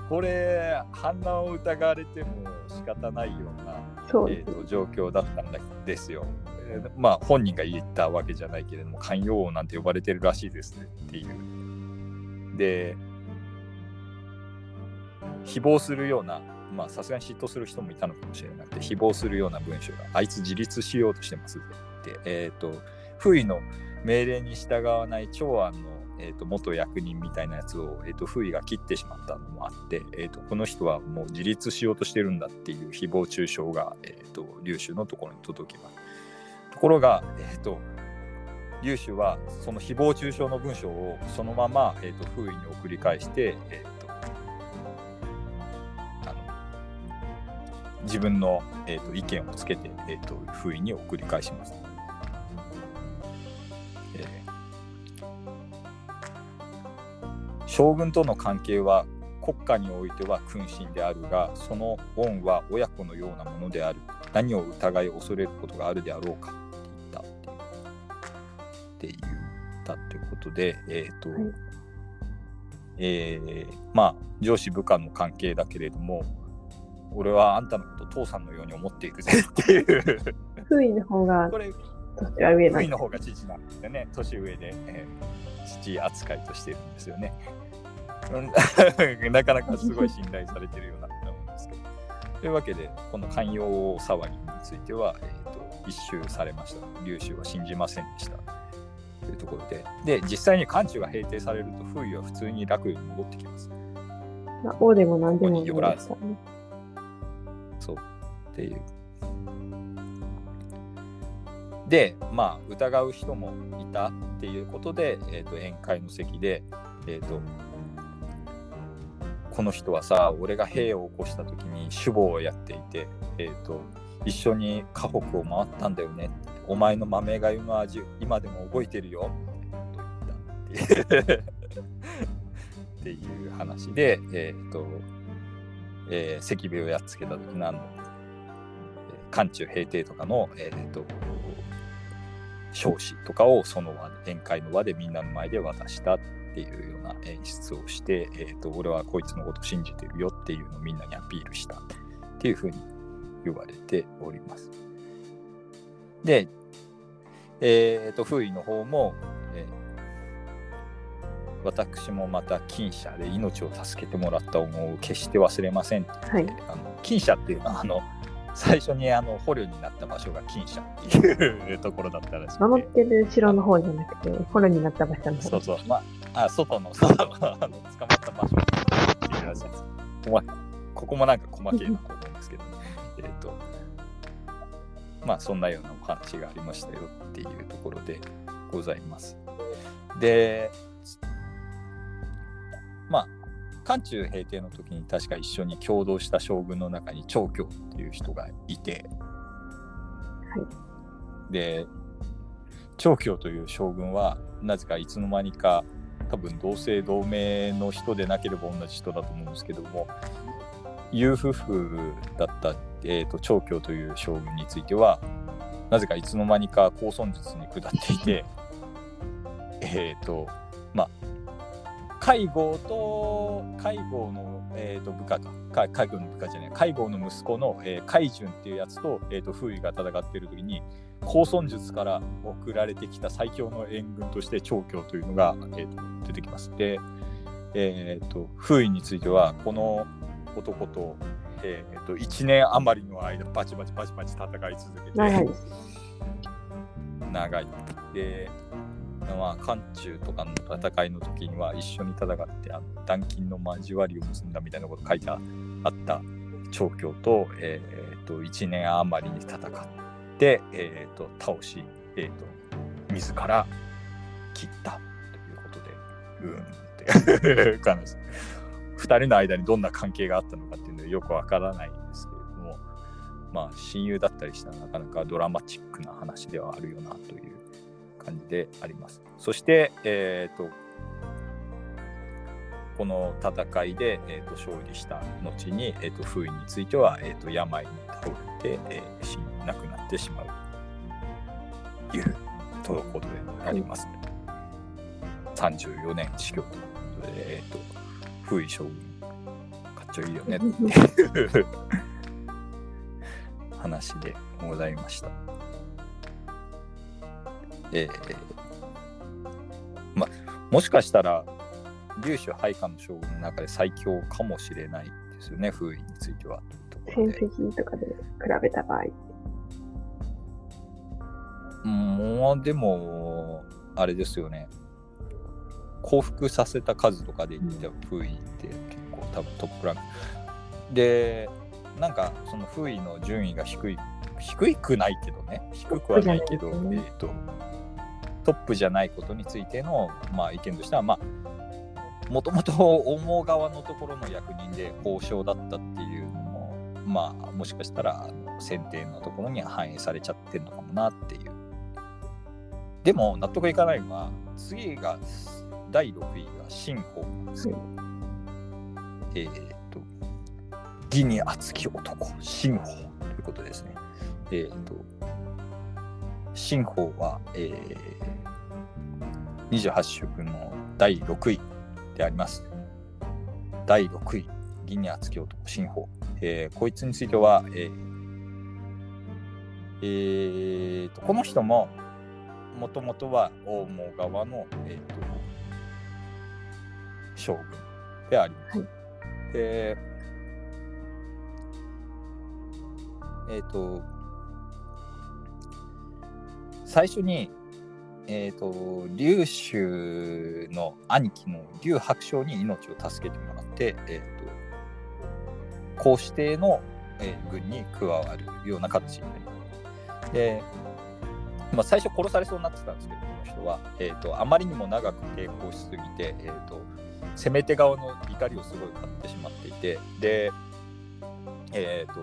これ反乱を疑われても仕方ないようなえーと、状況だったんですよ。えー、まあ本人が言ったわけじゃないけれども寛容王なんて呼ばれてるらしいですねっていう。で誹謗するようなまあさすがに嫉妬する人もいたのかもしれなくて誹謗するような文章があいつ自立しようとしてますってえっ、ー、と不意の命令に従わない長安の、えーと、元役人みたいなやつを、えーと、不意が切ってしまったのもあって、えーと、この人はもう自立しようとしてるんだっていう誹謗中傷が、えー、と劉州のところに届きます。ところが、えー、と劉州はその誹謗中傷の文章をそのまま、えー、と風意に送り返して、えー自分の、えーと、意見をつけて、えーと、不意に送り返します。えー、将軍との関係は国家においては君臣であるがその恩は親子のようなものである。何を疑い恐れることがあるであろうか。って言ったっていう。ったっていうことで、えっ、と、はい。えーまあ上司部下の関係だけれども俺はあんたのこと父さんのように思っていくぜ。っていう。フーイの方がこれ年は上なの方が父なんですよね年上で、えー父扱いとしてるんですよね。う んなかなかすごい信頼されてるようなと思うんですけど。というわけでこの寛容騒ぎについては、えー、と一周されました。劉州は信じませんでした。というところで。で実際に漢中が平定されると風位は普通に楽に戻ってきます。まあ、王でも何でもないですからね。そうっていう。で、まあ、疑う人もいたっていうことで、えー、と宴会の席で、えーと、この人はさ、俺が兵を起こした時に守護をやっていて、えー、と一緒に河北を回ったんだよね。お前の豆がゆの味、今でも覚えてるよ。と言ったっていう っていう話で、えっ、と、えー、赤兵をやっつけた時のあの、漢中平定とかの、えー、と彰子とかをその場で宴会の場でみんなの前で渡したっていうような演出をして、えー、と俺はこいつのこと信じてるよっていうのをみんなにアピールしたっていうふうに言われております。で、えっ、と、風位の方も、えー私もまた金社で命を助けてもらった思いを決して忘れません。はい。あの金社っていうのはあの最初にあの捕虜になった場所が金社っていうところだったらしくて。守ってる城の方じゃなくて、フォローになった場所の方そうそう。まああ外の外の捕まった場所っていうらしいです。ここもなんか細けいなと思うんですけど、えっとまあそんなようなお話がありましたよっていうところでございます。でまあ漢中平定の時に確か一緒に共同した将軍の中に長教っていう人がいて、で長教という将軍はなぜかいつの間にか多分同姓同名の人でなければ同じ人だと思うんですけども裕夫婦だった、えー、と長教という将軍についてはなぜかいつの間にか高尊術に下っていてえっ、とまあ介護と介護の、えー、と部下かか介護の部下じゃない介護の息子の、えー、海順っていうやつと,、えー、と風位が戦っている時に高尊術から送られてきた最強の援軍として長教というのが、えー、と出てきます。で、えー、と風位についてはこの男と,、えー、と1年余りの間バチバチバチバチ戦い続けて長い。長い。で、まあ、漢中とかの戦いの時には一緒に戦ってあの断金の交わりを結んだみたいなこと書いてあった長教と,、えー、と1年余りに戦って、えー、と倒し、えー、と自ら切ったということでうんって感じ。2人の間にどんな関係があったのかっていうのはよくわからないんですけれどもまあ親友だったりしたらなかなかドラマチックな話ではあるよなという感じであります。そして、えー、とこの戦いで、えー、と勝利した後に、えー、と風位については、えー、と病に倒れて、えー死亡なくなってしまうというところであります、34年死去ということで、えー、と風位将軍かっちょいいよねっていう 話でございました。えーまもしかしたら劉州配下の将軍の中で最強かもしれないですよね風位については戦で。績とかで比べた場合。もうでもあれですよね。降伏させた数とかで言っては風位って結構多分トップランク。でなんかその風位の順位が低い低くないけどね。低くはないけど、ね。えー、とトップじゃないことについての、まあ、意見としてはまあもともと 思側のところの役人で交渉だったっていうのもまあもしかしたら選定のところには反映されちゃってるのかもなっていう。でも納得いかないのは次が第6位が新法なんですよ、えーっと義に厚き男新法ということですね。えーっと新法は、えー28主君の第6位であります。第6位、銀に厚き男、新法。えーこいつについては、えーえーとこの人ももともとは大門側の、えーと将軍であります。はいでえっ、と最初に、えー、と劉州の兄貴の劉白章に命を助けてもらって、えー、と皇子帝の、えー軍に加わるような形になります。で、まあ、最初殺されそうになってたんですけどこの人は、えー、とあまりにも長く抵抗しすぎて、えー、と攻め手側の怒りをすごい買ってしまっていてでえっ、と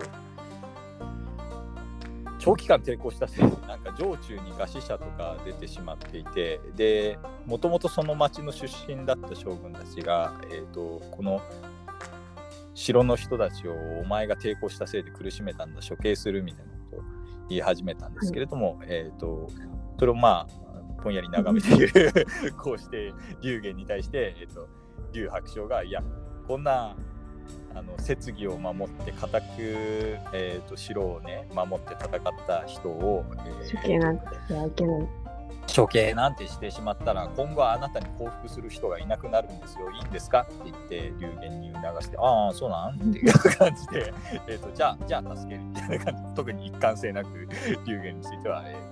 長期間抵抗したせいでなんか城中に餓死者とか出てしまっていてでもともとその町の出身だった将軍たちが、えー、とこの城の人たちをお前が抵抗したせいで苦しめたんだ処刑するみたいなことを言い始めたんですけれども、えー、とそれをまあぼんやり眺めているこうして龍玄に対して、えー、と龍白章がいやこんなあの設議を守って固く、えー、と城をね守って戦った人を、えー処刑なんてしてはいけない。処刑なんてしてしまったら今後はあなたに降伏する人がいなくなるんですよ。いいんですかって言って流言に促してああそうなん？っていう感じで。えーとじゃあじゃあ助けるみたいな感じ特に一貫性なく流言については、えー、と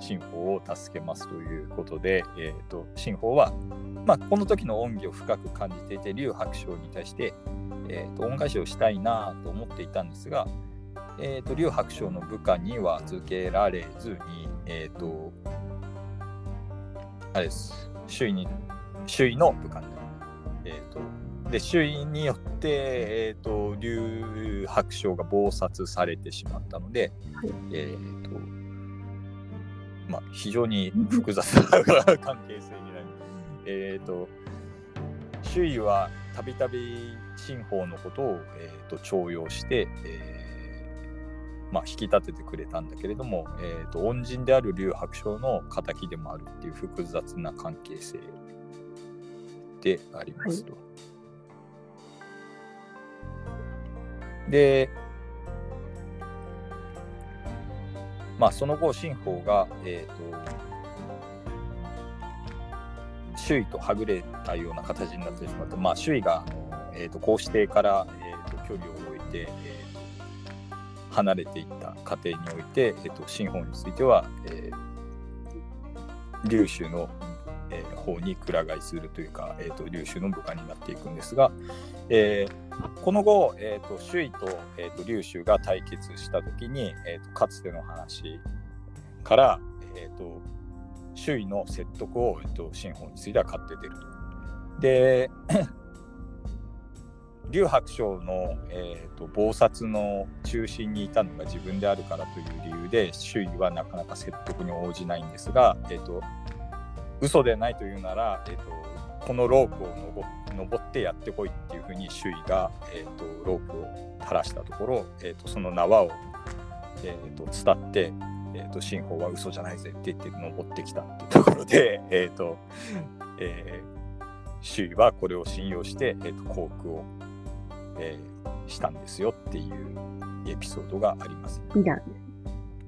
新法を助けますということで、えー、と新法は、まあ、この時の恩義を深く感じていて劉白章に対して、えー、と恩返しをしたいなと思っていたんですが、えー、と劉白章の部下には預けられずに、えー、とあれです周囲に周囲の部下に。えー、とで周囲によって、えー、と劉白章が謀殺されてしまったので、はいえーとまあ、非常に複雑な関係性になりえー、と周囲はたびたび新法のことを、えー、と重用して、えーまあ、引き立ててくれたんだけれども、えー、と恩人である劉白章の敵でもあるっていう複雑な関係性でありますと。で、まあ、その後、新法が、えー、と周囲とはぐれたような形になってしまって、まあ、周囲が、えー、と皇子邸から、えー、と距離を置いて、えー、と離れていった過程において、えー、と新法については、えー、琉州の、えー方にくら替えするというか、えー、と劉州の部下になっていくんですが、えーこの後、えー、と周囲と,、えー、と劉州が対決した時に、えー、とかつての話から、えー、と周囲の説得を、えー、と新法については買って出ると。で 劉白章の、えー、と謀殺の中心にいたのが自分であるからという理由で周囲はなかなか説得に応じないんですが、えー、と嘘でないというなら、えー、とこのロープを登登ってやってこいっていうふうに周囲が、えー、とロープを垂らしたところ、えー、とその縄を、えー、と伝って、えー、と新法は嘘じゃないぜって言って登ってきたっていうところで、えーとえー周囲はこれを信用して、えー、と降伏を、えーしたんですよっていうエピソードがあります。美談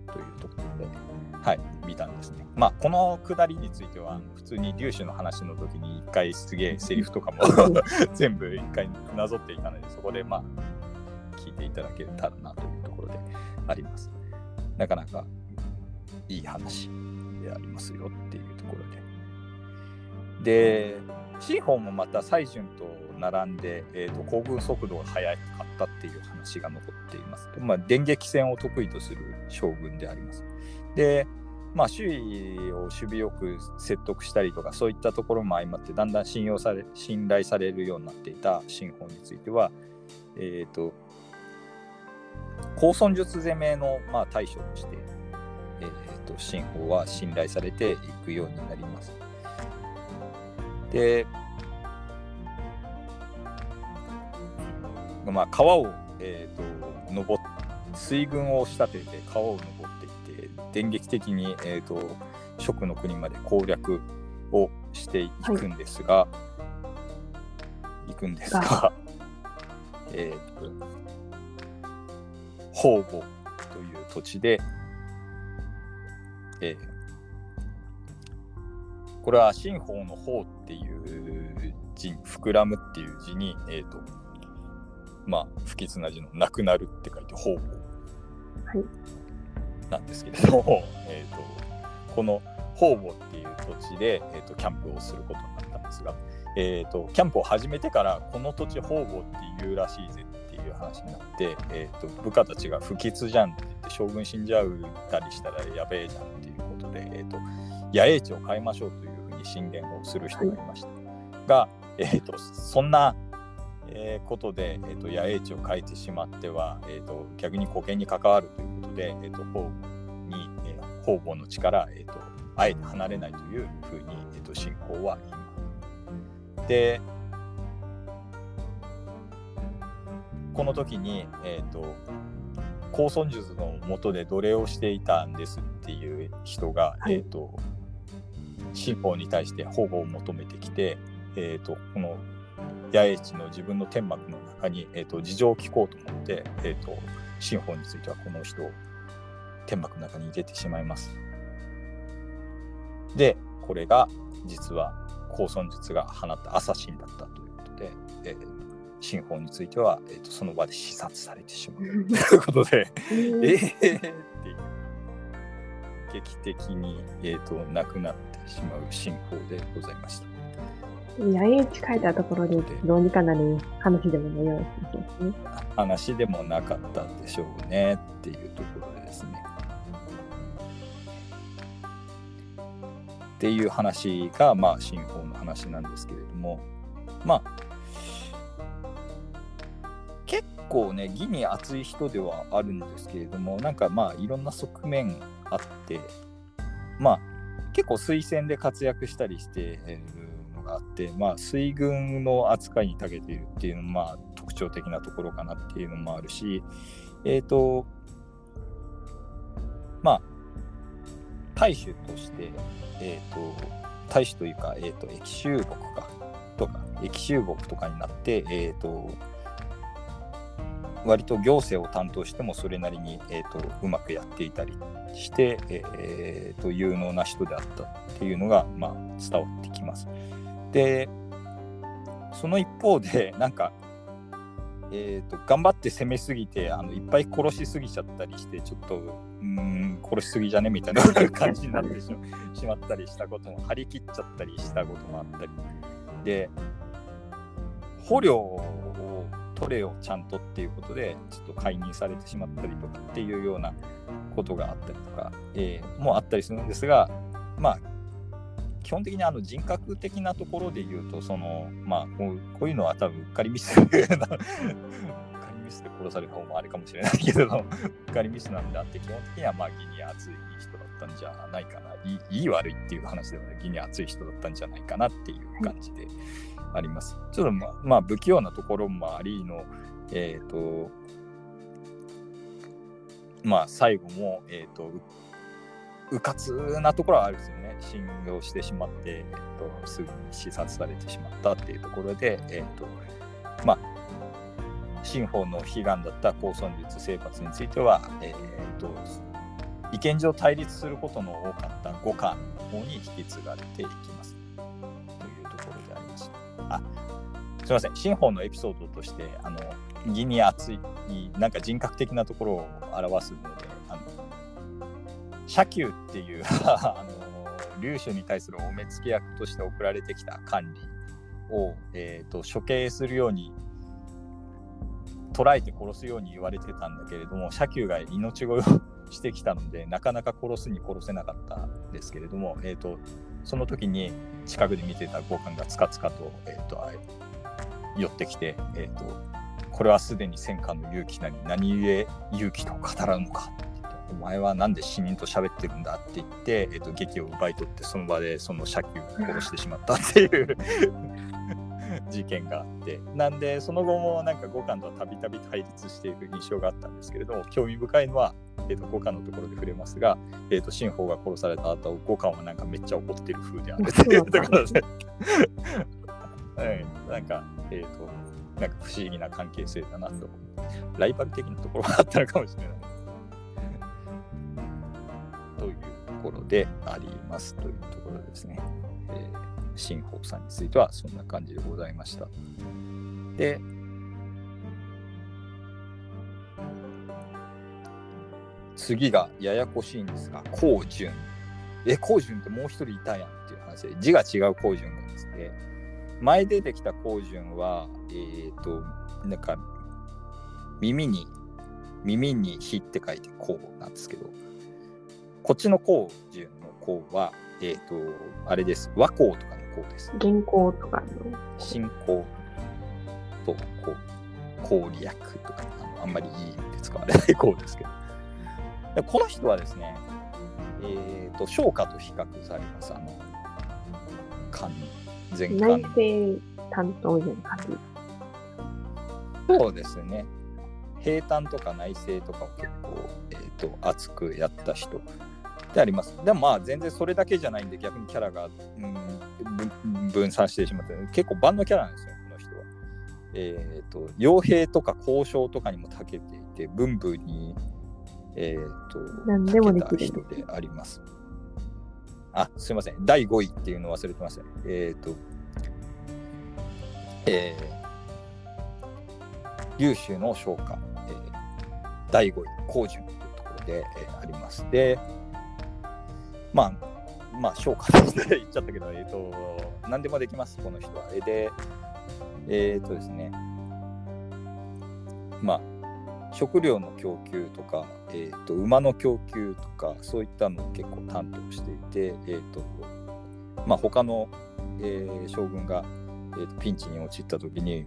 というところで、はい、美談ですね。まあ、このくだりについては、あの普通に粒子の話の時に一回すげえセリフとかも 全部一回なぞっていたので、そこでまあ、聞いていただけたらなというところであります。なかなかいい話でありますよっていうところで。で、新法もまた蔡順と並んで、えー、と行軍速度が速かったっていう話が残っています。まあ、電撃戦を得意とする将軍であります。で、まあ、周囲を守備よく説得したりとか、そういったところも相まって、だんだん信用され、信頼されるようになっていた新法については、えっ、と、高尊術攻めの、まあ、対処として、えー、と新法は信頼されていくようになります。で、まあ、川を、えー、と登っ水軍を仕立てて川を登っ電撃的に、えー、と蜀の国まで攻略、をしていくんですが、い、くんですが、えっ、と、方々という土地で、えーこれは新法の方っていう字、膨らむっていう字に、えっ、と、まあ、不吉な字のなくなるって書いて方々はい。なんですけれども、えー、とこの方々っていう土地で、えー、とキャンプをすることになったんですが、えー、とキャンプを始めてからこの土地方々っていうらしいぜっていう話になって、えー、と部下たちが不吉じゃんって言って将軍死んじゃうたりしたらやべえじゃんっていうことで、えー、と野営地を変えましょうというふうに進言をする人がいました。が、えー、とそんなえーことで、えー、と野営地を変えてしまっては、えー、と逆に保険に関わるということで、えー、と方々に、えー方々の地から、えー、とあえて離れないというふうに、えー、と信仰は言います。でこの時に、えー、と高尊術のもとで奴隷をしていたんですっていう人が、はいえー、と信仰に対して保護を求めてきて、えー、とこの八重地の自分の天幕の中に、えー、と事情を聞こうと思って、えー、と新法についてはこの人を天幕の中に入れてしまいます。でこれが実は高尊術が放ったアサシンだったということで、えー、新法については、えー、とその場で視察されてしまうということで、えーっていう劇的に、えー、と亡くなってしまう新法でございました。野営地変えたところでどうにかなる話でもないような気がしますね。話でもなかったんでしょうねっていうところですね。っていう話がまあ新法の話なんですけれどもまあ結構ね義に熱い人ではあるんですけれどもなんかまあいろんな側面あってまあ結構推薦で活躍したりしてるのがあってまあ水軍の扱いに長けているっていうのもまあ特徴的なところかなっていうのもあるしえっ、とまあ大衆としてえっ、と大使というか、えー、と駅集木かとか駅集木とかになって、えー、と割と行政を担当してもそれなりに、えー、とうまくやっていたりして、えー、と有能な人であったっていうのが、まあ、伝わってきます。でその一方で なんか、えー、と頑張って攻めすぎてあのいっぱい殺しすぎちゃったりしてちょっとうーん殺しすぎじゃねみたいな 感じになってしましまったりしたことも張り切っちゃったりしたこともあったり。で捕虜を取れよちゃんとっていうことでちょっと解任されてしまったりとかっていうようなことがあったりとか、えーもあったりするんですがまあ基本的にあの人格的なところで言うとそのまあこうこういうのは多分うっかりミスうっ かりミスで殺された方もあれかもしれないけどうっかりミスなんであって基本的にはまあ義に熱い人だったんじゃないかないいい悪いっていう話ではない義に熱い人だったんじゃないかなっていう感じであります。ちょっとまあ、まあ、不器用なところもありのえっ、とまあ最後もえっ、とうかつなところはあるんですよね。信用してしまって、えー、とすぐに視察されてしまったっていうところで、えーとまあ、新法の悲願だった高尊術征伐については、えー、と意見上対立することの多かった五感の方に引き継がれていきます。というところでありました。あすみません、新法のエピソードとして、あの義に熱い、なんか人格的なところを表すので、あの社給っていう あの領主に対するお目付け役として送られてきた管理を、えー、と処刑するように捕らえて殺すように言われてたんだけれども社給が命乞いをしてきたのでなかなか殺すに殺せなかったんですけれども、えー、とその時に近くで見てた五官がつかつかと,、えー、とあ寄ってきて、えー、とこれはすでに戦火の勇気なり何故勇気と語らぬのかお前はなんで死人と喋ってるんだって言って、えっと劇を奪い取ってその場でその社給を殺してしまったっていう 事件があって。なんでその後もなんか五感とはたびたび対立している印象があったんですけれども興味深いのは、えー、と五巻のところで触れますが、えー、と新法が殺された後五巻はなんかめっちゃ怒ってる風であるっていうところで、う ん、なんか、えー、となんか不思議な関係性だなと。ライバル的なところがあったのかもしれない。ころでありますというところですね。え、新法さんについてはそんな感じでございました。で、次がややこしいんですが、高順。え、高順ってもう一人いたやんっていう話で、字が違う高順がですね、前出てきた高順は、えっ、ー、と、なんか、耳に、耳に火って書いてこうなんですけど、こっちの高順のこうは、えっ、ー、と、あれです。和光とかのこうです。銀行とかの。進行と、こう、攻略とか、あのあんまりいい意味で使われないこうですけど。でこの人はですね、えっ、ー、と、昇華と比較されます。あの、完全内政担当員。そうですね。平坦とか内政とかを結構、えーと、熱くやった人であります。でもまあ全然それだけじゃないんで逆にキャラが、うん、分散してしまって結構万能キャラなんですよ、この人は。えっ、ー、と、傭兵とか交渉とかにも長けていて、文武に、えっ、ー、と、何でもできる人であります。あ、すいません。第5位っていうの忘れてました。えっ、ー、と、えー、龍州の昇華、えー、第5位、高順というところで、えー、あります。で、まあ、まあ、昇華って 言っちゃったけど、えっ、ー、と、何でもできます、この人は。で、えっ、ー、とですね、まあ、食料の供給とか、えーと、馬の供給とかそういったのを結構担当していて、えーとまあ、他の、えー、将軍が、えーと、ピンチに陥った時に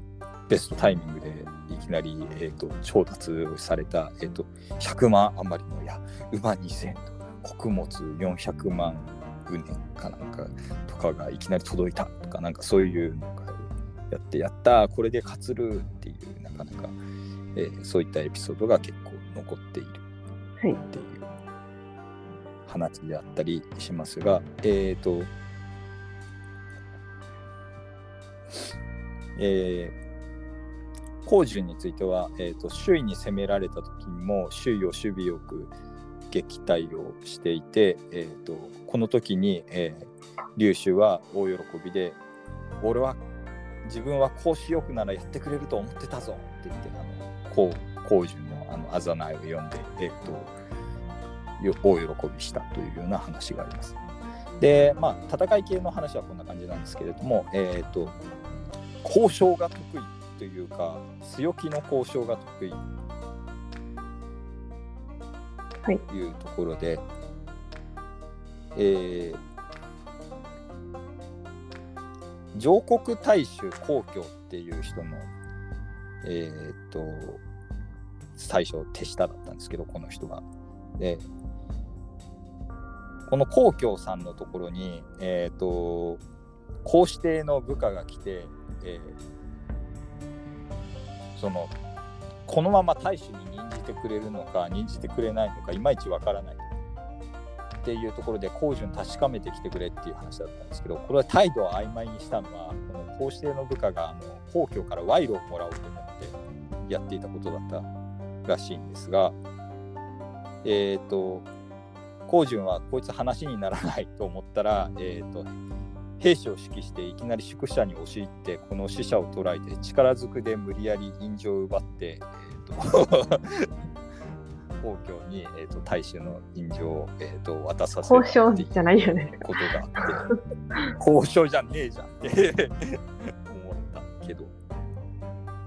ベストタイミングでいきなり、えーと、調達された、えー、と100万余りのや馬2000と穀物400万畝かなんかとかがいきなり届いたとかなんかそういうのがやってやったこれで勝つるっていうなかなか。えー、そういったエピソードが結構残っているっていう話であったりしますが、えっ、ー、と、えー、工順については、えーと、周囲に攻められた時にも周囲を守備よく撃退をしていて、えーと、この時に、えー、劉州は大喜びで「俺は自分はこうしよくならやってくれると思ってたぞ」って言ってあのこう工順のあのあざないを読んで、えーと、大喜びしたというような話があります。で、まあ、戦い系の話はこんな感じなんですけれども、えーと、交渉が得意というか、強気の交渉が得意いうところで、はい、えー、上国大衆皇居っていう人のえー、っと、最初手下だったんですけど、この人が。で、この皇居さんのところに、えー、っと、皇指定の部下が来て、えー、その、このまま大使に任じてくれるのか、任じてくれないのか、いまいちわからない。っていうところで工順確かめてきてくれっていう話だったんですけどこれは態度を曖昧にしたのはこの皇指定の部下があの皇居から賄賂をもらおうと思ってやっていたことだったらしいんですがえっ、ー、と光順はこいつ話にならないと思ったら、えーと、兵士を指揮していきなり宿舎に押し入ってこの死者を捕らえて力ずくで無理やり印状を奪って、皇居に、えーと、大使の印状を、えーと、渡させる交渉じゃないよね。ことがあって、交渉じゃねえじゃんって 思ったけど、っ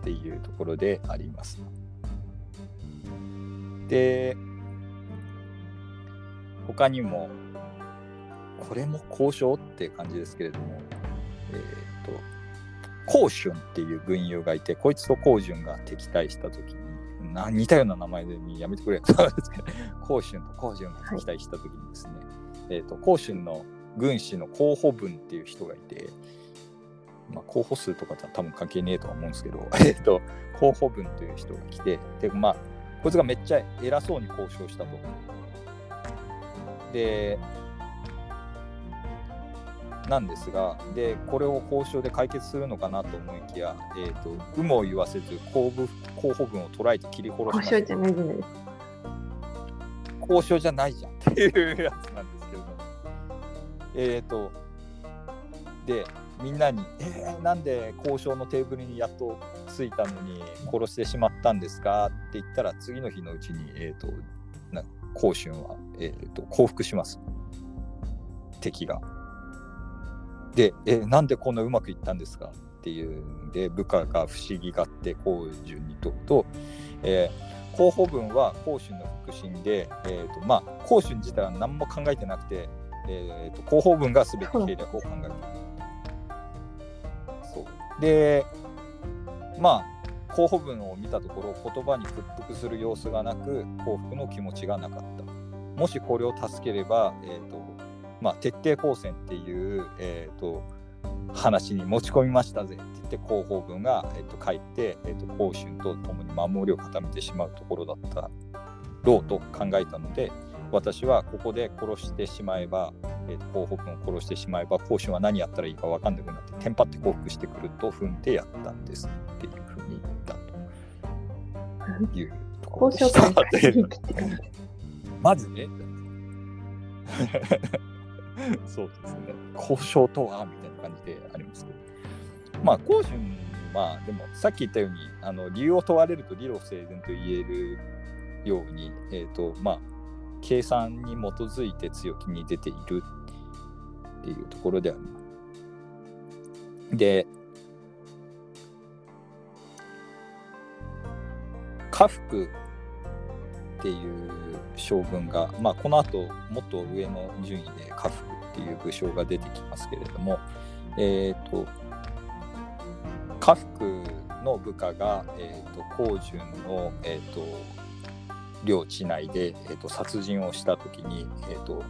ていうところであります。で、他にも、これも交渉って感じですけれども、えっ、ー、と、光春っていう軍友がいて、こいつと光順が敵対したときに、な似たような名前でやめてくれそうですけど、甲春と甲春が期待したときにですね、はい、えっ、ー、と、甲春の軍師の候補文っていう人がいて、まあ、候補数とかとは多分関係ねえとは思うんですけど、えっ、ー、と、候補文という人が来て、で、まあ、こいつがめっちゃ偉そうに交渉したと。で、なんですが、でこれを交渉で解決するのかなと思いきや、えーと、有無を言わせず候補候補文を捉えて切り殺しま交渉じゃないじゃないですか。交渉じゃないじゃんっていうやつなんですけどえっ、ー、とでみんなに「えー、なんで交渉のテーブルにやっと着いたのに殺してしまったんですか?」って言ったら次の日のうちに、えーと、な孔春は、えーと、降伏します敵が。で、え、なんでこんなうまくいったんですか？っていうんで部下が不思議がって孔順に問うと、えー、候補文は孔春の腹心で、えーとまあ、孔春自体は何も考えてなくて、えーと、候補文が全て計略を考えてい。る。そう。でまあ候補文を見たところ言葉に屈服する様子がなく幸福の気持ちがなかった。もしこれを助ければ、えーとまあ、徹底抗戦っていう、えーと、話に持ち込みましたぜ。って言って広報文が、えーと、書いて、えーと、と春と共に守りを固めてしまうところだったろうと考えたので私はここで殺してしまえば、えー、と候補文を殺してしまえば講春は何やったらいいか分かんなくなってテンパって降伏してくると踏んでやったんです。っていうふうに言ったというところでした。まずね そうですね。交渉とはみたいな感じでありますけど。まあ、交春は、でも、さっき言ったように、あの理由を問われると理路整然と言えるように、えっ、ー、と、まあ、計算に基づいて強気に出ているっていうところであります。で、家福っていう将軍が、まあ、この後もっと上の順位で家福っていう武将が出てきますけれども、えーと、家福の部下が、えーと、高順の、えーと、領地内で、えー、と殺人をした時に、えー、と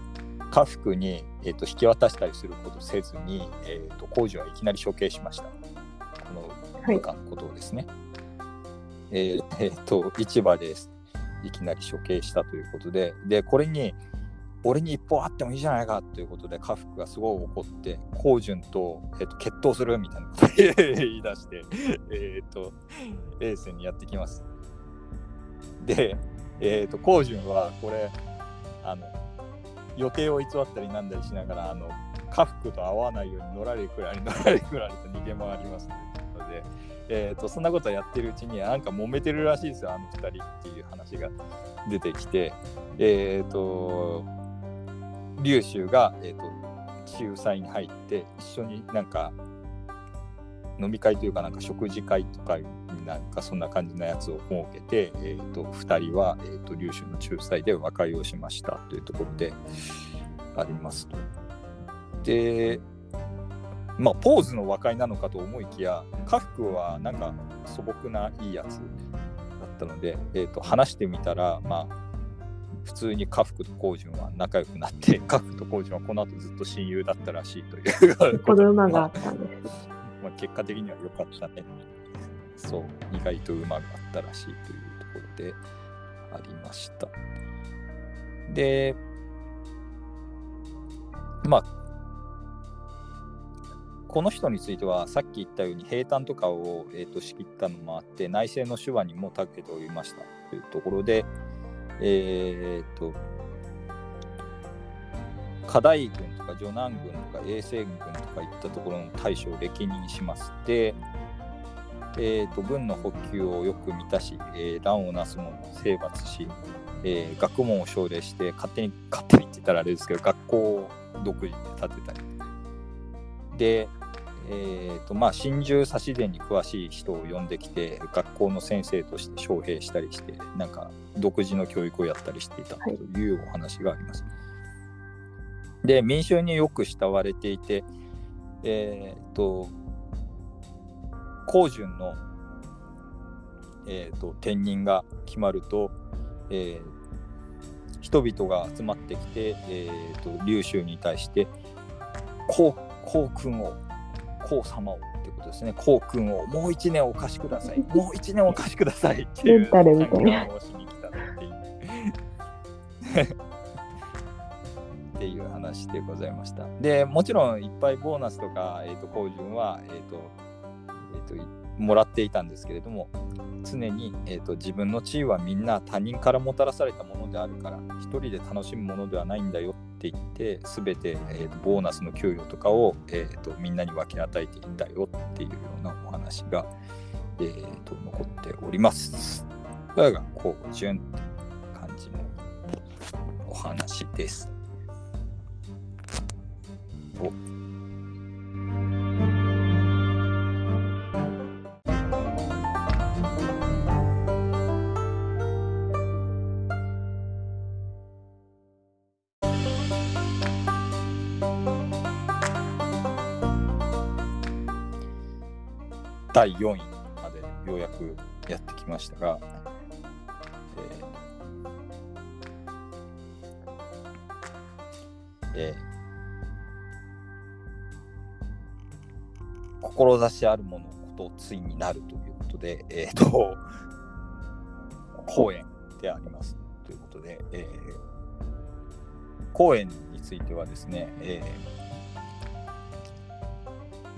家福に、えー、と引き渡したりすることせずに、えー、と高順はいきなり処刑しましたこの部下のことをですね。はい、えー、えー、と市場ですいきなり処刑したということで、で、これに、俺に一方あってもいいじゃないかということで、家福がすごい怒って、高順と,、えーと、決闘するみたいなこと言い出して、えっ、と、エースにやってきます。で、えっ、ー、と、高順はこれ、あの、予定を偽ったりなんだりしながら、あの、家福と会わないようにのらりくらりのらりくらりと逃げ回りますので、えーと、そんなことやってるうちになんか揉めてるらしいですよあの2人っていう話が出てきてえっ、ー、と龍州が、えーと、仲裁に入って一緒になんか飲み会というかなんか食事会とかなんかそんな感じのやつを設けて、えーと、2人は、えーと、龍州の仲裁で和解をしましたというところでありますと。でまあ、ポーズの和解なのかと思いきや、家福はなんか素朴ないいやつだったので、えー、と話してみたら、まあ、普通に家福と光順は仲良くなって、家福と光順はこの後ずっと親友だったらしいという子馬があったんです。まあ、結果的には良かったね。そう、意外と馬があったらしいというところでありました。で、まあ、この人についてはさっき言ったように平坦とかを、えーと、仕切ったのもあって内政の手話にも長けておりましたというところで、えーと、課題軍とか助南軍とか衛星軍とかいったところの大将を歴任しまして、えーと、軍の補給をよく満たし、えー、乱をなす者を征伐し、えー、学問を奨励して勝手に勝手にって言ったらあれですけど学校を独自で建てたり。で、えーとまあ、真珠差し伝に詳しい人を呼んできて学校の先生として招聘したりしてなんか独自の教育をやったりしていたというお話があります。はい、で民衆によく慕われていて、えーと、高順の、えーと、転任が決まると、えー、人々が集まってきて、えーと、と龍州に対して皇幸君を幸様をってことですね幸君をもう1年お貸しください もう1年お貸しくださいっていう参加たていう。っていう話でございました。でもちろんいっぱいボーナスとか、えーと、と工順は、えっ、ー、と、えっ、ー、と、もらっていたんですけれども、常に、えーと、自分の地位はみんな他人からもたらされたものであるから一人で楽しむものではないんだよって言って全て、えーと、ボーナスの給与とかを、えーと、みんなに分け与えていたよっていうようなお話が、えー、と残っております。これがこう順って感じのお話です。お第4位までようやくやってきましたが、えーえー、志あるものことついになるということで、えっ、ー、と、公演でありますということで、えー、公演についてはですね、えー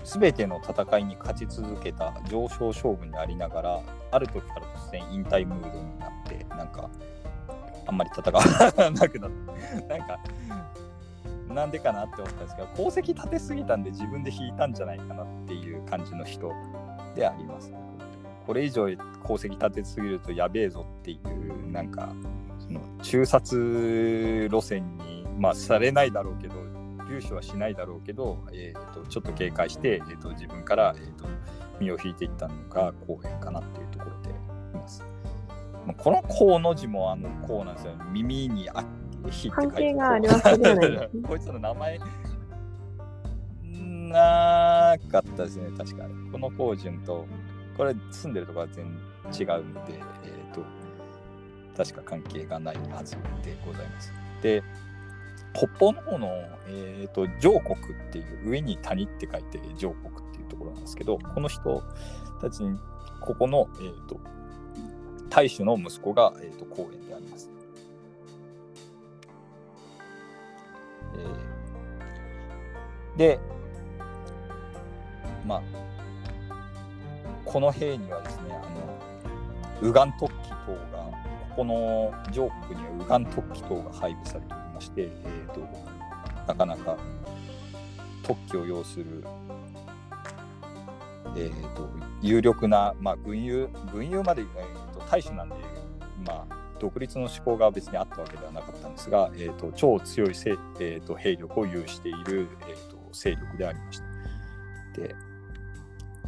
全ての戦いに勝ち続けた上昇将軍でありながらある時から突然引退ムードになってなんかあんまり戦わなくなって なんかなんでかなって思ったんですけど功績立てすぎたんで自分で引いたんじゃないかなっていう感じの人であります。これ以上功績立てすぎるとやべえぞっていうなんかその中殺路線にまあされないだろうけど融資はしないだろうけど、えーと、ちょっと警戒して、えーと、自分から、えーと、身を引いていったのが公園かなっていうところでいます。この「こう」の字もあの「こう」なんですよ。耳にあ「ひ」って書いてありますね。こいつの名前なかったですね、確かに。この高順と、これ住んでるところは全然違うんで、えっ、ー、と、確か関係がないはずでございます。で、北方の方の、えーと、上国っていう上に谷って書いて上国っていうところなんですけどこの人たちにここの、えーと、大主の息子が、えーと、公園であります。えー、でまあこの兵にはですねあの右岸突起等がここの上国には右岸突起等が配備されてまして、えーと、なかなか特許を要する、えーと、有力な、まあ、軍友軍友まで、えーと、大使なんで、まあ、独立の思考が別にあったわけではなかったんですが、えー、と超強いせ、えー、と兵力を有している、えー、と勢力でありました。で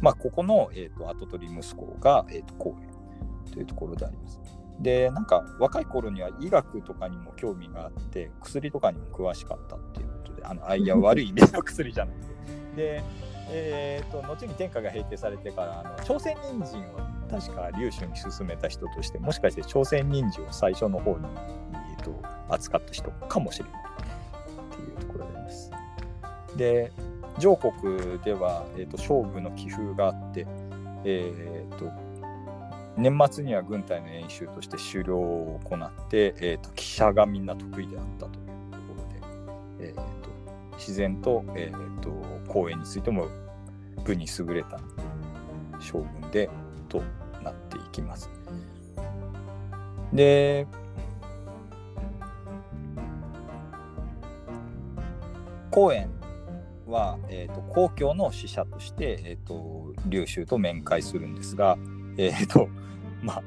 まあ、ここの、えー、と跡取り息子が、えー、と公園というところであります。でなんか若い頃には医学とかにも興味があって薬とかにも詳しかったっていうことであのあいや悪い意味の 薬じゃなくてで、えーと、後に天下が平定されてからあの朝鮮人参を確か劉州に進めた人としてもしかして朝鮮人参を最初の方に、えーと、扱った人かもしれないっていうところであります。で上国では、えーと、勝負の気風があって、えー、と年末には軍隊の演習として狩猟を行って、えーと、記者がみんな得意であったというところで、えーと、自然と,、えーと、公演についても武に優れた将軍でとなっていきます。で公演は、えーと、皇居の使者として、えーと、劉州と面会するんですが、えっ、ー、とまあ、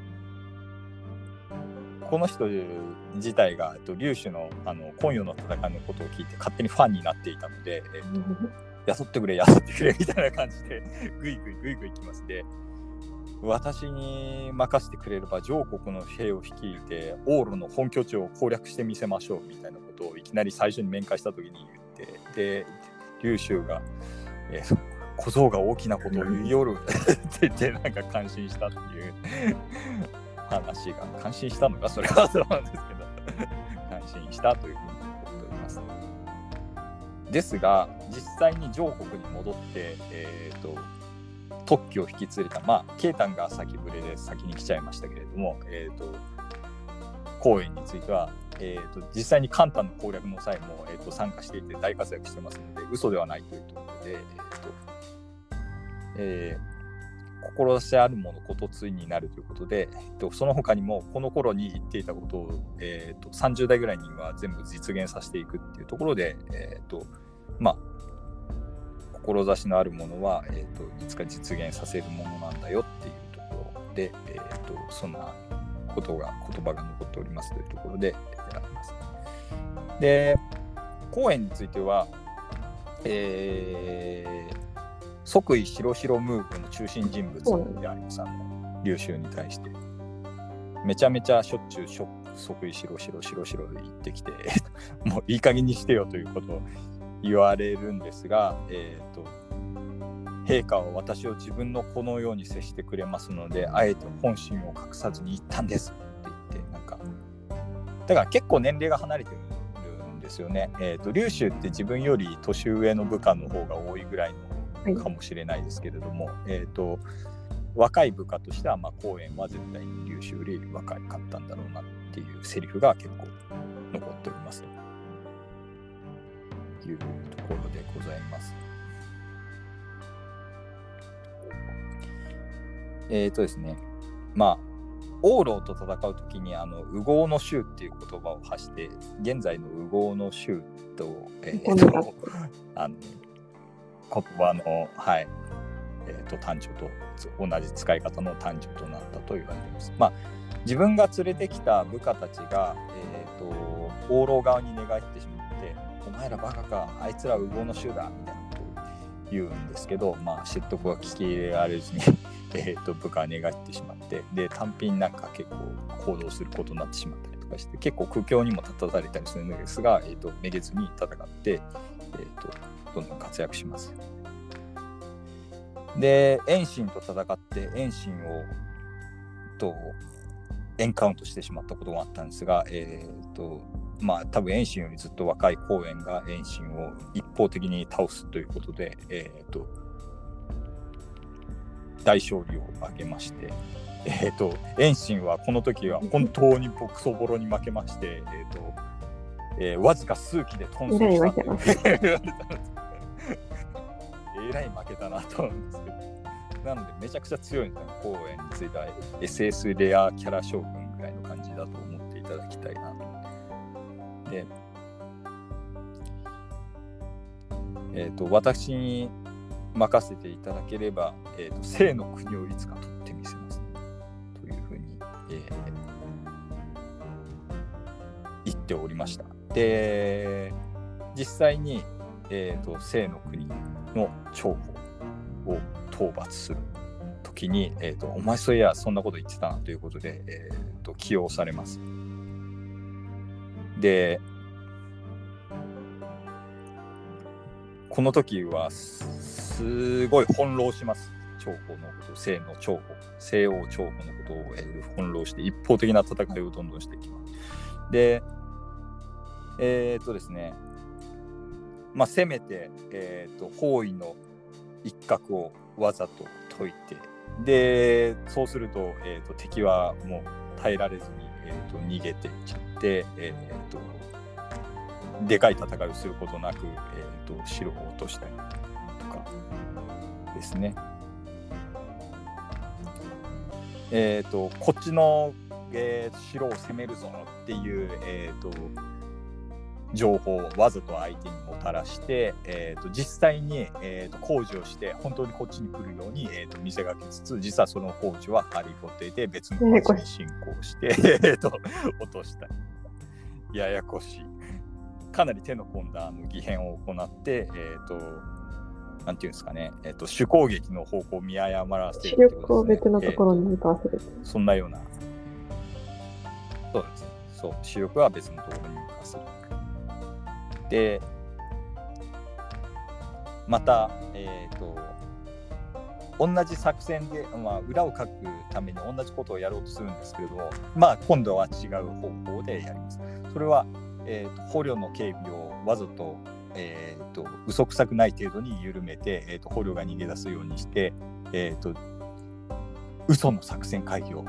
この人自体が劉州のあの今夜の戦いのことを聞いて勝手にファンになっていたので、えーと、雇ってくれ雇ってくれみたいな感じでぐいぐいぐいぐいきますで私に任せてくれれば上国の兵を率いてオールの本拠地を攻略してみせましょうみたいなことをいきなり最初に面会した時に言ってで劉州が、えー、小僧が大きなことを言いよる。って言ってなんか感心したっていう話が感心したのかそれはそうなんですけど。感心したというふうに思っております。ですが実際に上国に戻って、えーと、特許を引き連れたまあケイタンが先触れで先に来ちゃいましたけれども、えーと、公園についてはえーと、実際にカンタの攻略の際も、えーと、参加していて大活躍してますので、嘘ではないというところで、えーとえー、志あるものことついになるということで、えー、とその他にもこの頃に言っていたことを、えー、と30代ぐらいには全部実現させていくっていうところで、えーとまあ、志のあるものは、えーと、いつか実現させるものなんだよっていうところで、えーと、そんなことが言葉が残っておりますというところであります。で公演については、えー、即位白白ムーブの中心人物であります、あの劉州に対して。めちゃめちゃしょっちゅう即位白白白白言ってきてもういい加減にしてよということを言われるんですが、えーと、陛下は私を自分の子のように接してくれますのであえて本心を隠さずに言ったんですって言ってなんかだから結構年齢が離れてるんですよね。えーと、劉州って自分より年上の部下の方が多いぐらいのかもしれないですけれども、はい、えーと、若い部下としては、まあ、公演は絶対に劉州より若かったんだろうなっていうセリフが結構残っておりますと。いうところでございます。えっ、ー、とですね、まあ、王老と戦うときに、あの、右合の衆っていう言葉を発して、現在の右合の衆と、えっ、ー、と、あの、言葉の、はい、え、ー、と、単調と、同じ使い方の単調となったと言われています。まあ、自分が連れてきた部下たちが、えっ、と、王老側に寝返ってしまってお前らバカか、あいつら右往の衆だ、みたいなことを言うんですけど、まあ、説得は聞き入れられずに えと、部下は願ってしまって、で、単品なんか結構行動することになってしまったりとかして、結構苦境にも立たされたりするのですが、えーと、めげずに戦って、えーと、どんどん活躍します。で、遠心と戦って、遠心を、と、エンカウントしてしまったことがあったんですが、えーと、まあ多分遠心よりずっと若い公園が遠心を一方的に倒すということで、えーと、大勝利を挙げまして、えーと、遠心はこの時は本当にボクソボロに負けまして、えーとえー、わずか数機でトンソしたと えらい負けたなと思うんですけど。なのでめちゃくちゃ強いんですね、公園については SS レアキャラ将軍ぐらいの感じだと思っていただきたいなとで、えーと、私に任せていただければ、えーと、生の国をいつか取ってみせます、というふうに、えー、言っておりました。で、実際に、えーと、生の国の長保を討伐する時に、えーと、お前そういやそんなこと言ってたなということで、えーと起用されます。で、この時はすごい翻弄します。長保のこと、西の長保、西欧長保のことを、えー、翻弄して一方的な戦いをどんどんしていきます。で、えー、っとですね、まあ、せめて、えー、っと包囲の一角をわざと解いて、で、そうすると、えー、っと敵はもう耐えられずに、えー、と逃げていっちゃって、えーと、でかい戦いをすることなく、えーと、城を落としたりとかですね。えっ、ー、とこっちの、えー、城を攻めるぞっていう、えーと情報をわざと相手にもたらして、えーと、実際に、えーと、工事をして本当にこっちに来るように、えーと、見せかけつつ実はその工事はハリー・ポッテで別の場所に進行して、えー、と落としたりややこしい。かなり手の込んだあの偽変を行って、えー、となんていうんですかね、えー、と主攻撃の方向を見誤らせる、ね、主力を別のところに向かわせる、えー、そんなような。そうですね。そう。主力は別のところに向かわせるでまた、えーと、同じ作戦で、まあ、裏をかくために同じことをやろうとするんですけれども、まあ、今度は違う方法でやります。それは、えーと、捕虜の警備をわざと,、えーと、嘘くさくない程度に緩めて、えー、と捕虜が逃げ出すようにして、えー、と嘘の作戦会議を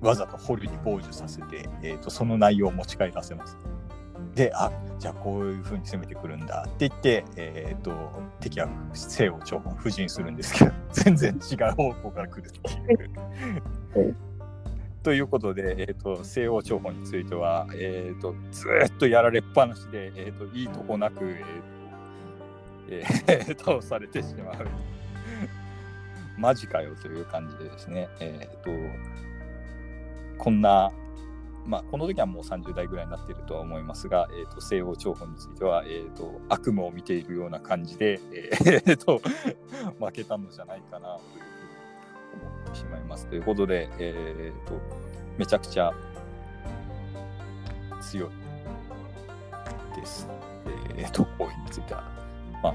わざとホルに傍受させて、えーと、その内容を持ち帰らせます。で、あじゃあこういうふうに攻めてくるんだって言って、えーと、敵は西欧長本布陣するんですけど、全然違う方向から来るっていう。ということで、えーと、西欧長本については、えーと、ずっとやられっぱなしで、えーと、いいとこなく、えーとえー、倒されてしまう。マジかよという感じでですね、えー、とこんな、まあ、この時はもう30代ぐらいになっているとは思いますが、えーと、西欧長本については、えーと、悪夢を見ているような感じで、えー と負けたのじゃないかなというふうに思ってしまいます。ということで、えー、とめちゃくちゃ強いです。えー、と、こうについては。まあ、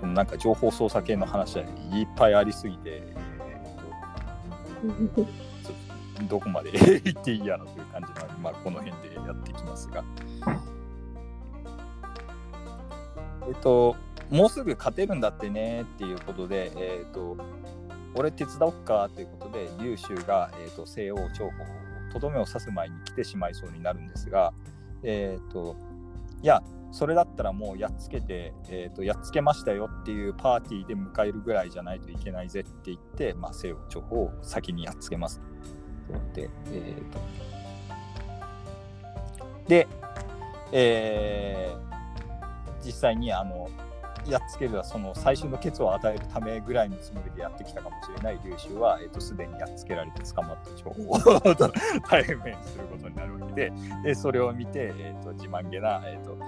このなんか情報操作系の話はいっぱいありすぎて、えー、と どこまで 行っていいやという感じの、まあ、この辺でやっていきますが。えっと、もうすぐ勝てるんだってねっていうことで、えっと、俺手伝おっかということで、劉州が、えーと、西欧長保とどめを刺す前に来てしまいそうになるんですが、えっ、と、いや、それだったらもうやっつけて、えーと、やっつけましたよっていうパーティーで迎えるぐらいじゃないといけないぜって言って、まあ、西欧長保を先にやっつけます。で、えーと、で、えー、実際にあのやっつけるはその最終のケツを与えるためぐらいのつもりでやってきたかもしれない劉州は、えーと、すでにやっつけられて捕まった情報を対面することになるわけででそれを見て、えーと、自慢げな、えーと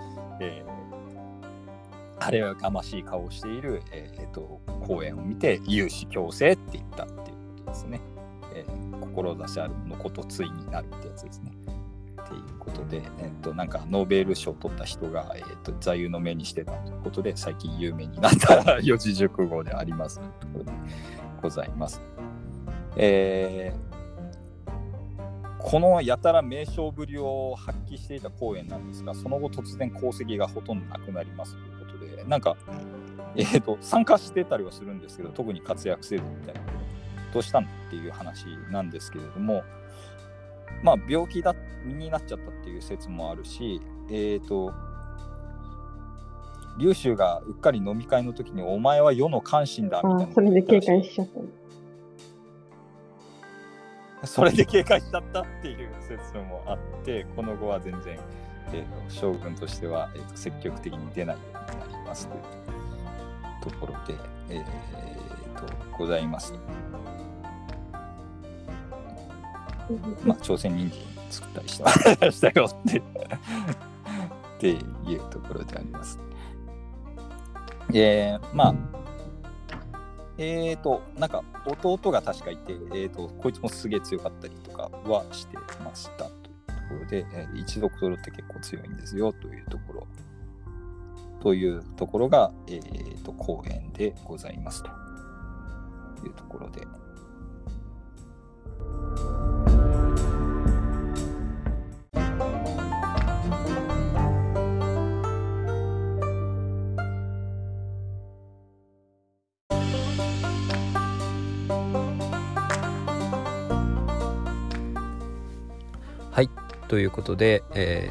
えー、あれはがましい顔をしている、えーと、公演を見て有志強制って言ったっていうことですね。えー、志あるのことついになるってやつですね。っていうことで、えー、となんかノーベル賞を取った人が、えー、と座右の銘にしてたということで最近有名になった四字熟語でありますというころでございます。えー、このやたら名称ぶりを発揮していた公演なんですがその後突然功績がほとんどなくなりますということでなんか、えーと、参加してたりはするんですけど特に活躍せずみたいなどうしたのっていう話なんですけれどもまあ、病気だになっちゃったっていう説もあるし、えっ、ー、と、劉州がうっかり飲み会の時に、お前は世の関心だみたいな。それで警戒しちゃった。それで警戒しちゃったっていう説もあって、この後は全然、えー、将軍としては、えーと、積極的に出ないようになりますというところで、えーとございます。まあ、朝鮮人参作ったりし したよってっていうところであります。えー、まあ、えーと、なんか弟が確かいて、えーと、こいつもすげえ強かったりとかはしてましたというところで、えー、一族取るって結構強いんですよというところ、というところが、えーと、公演でございますというところで。ということで、え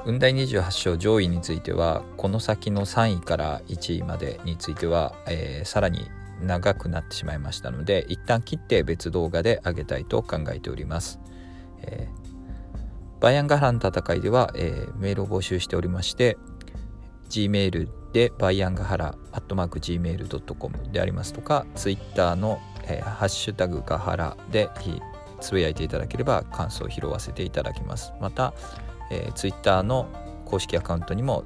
ー、雲台28章上位についてはこの先の3位から1位までについては、えー、さらに長くなってしまいましたので一旦切って別動画で上げたいと考えております。えー、バイアンガハラの戦いでは、えー、メールを募集しておりまして Gmail でバイアンガハラアットマーク Gmail.com でありますとか Twitter の、えー、ハッシュタグガハラでつぶやいていただければ感想を拾わせていただきます。また、えー、Twitter の公式アカウントにも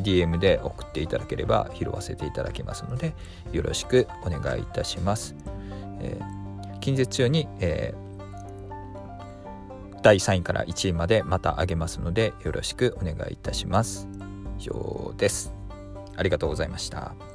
DM で送っていただければ拾わせていただきますのでよろしくお願いいたします、えー、近日中に、えー、第3位から1位までまた上げますのでよろしくお願いいたします。以上です。ありがとうございました。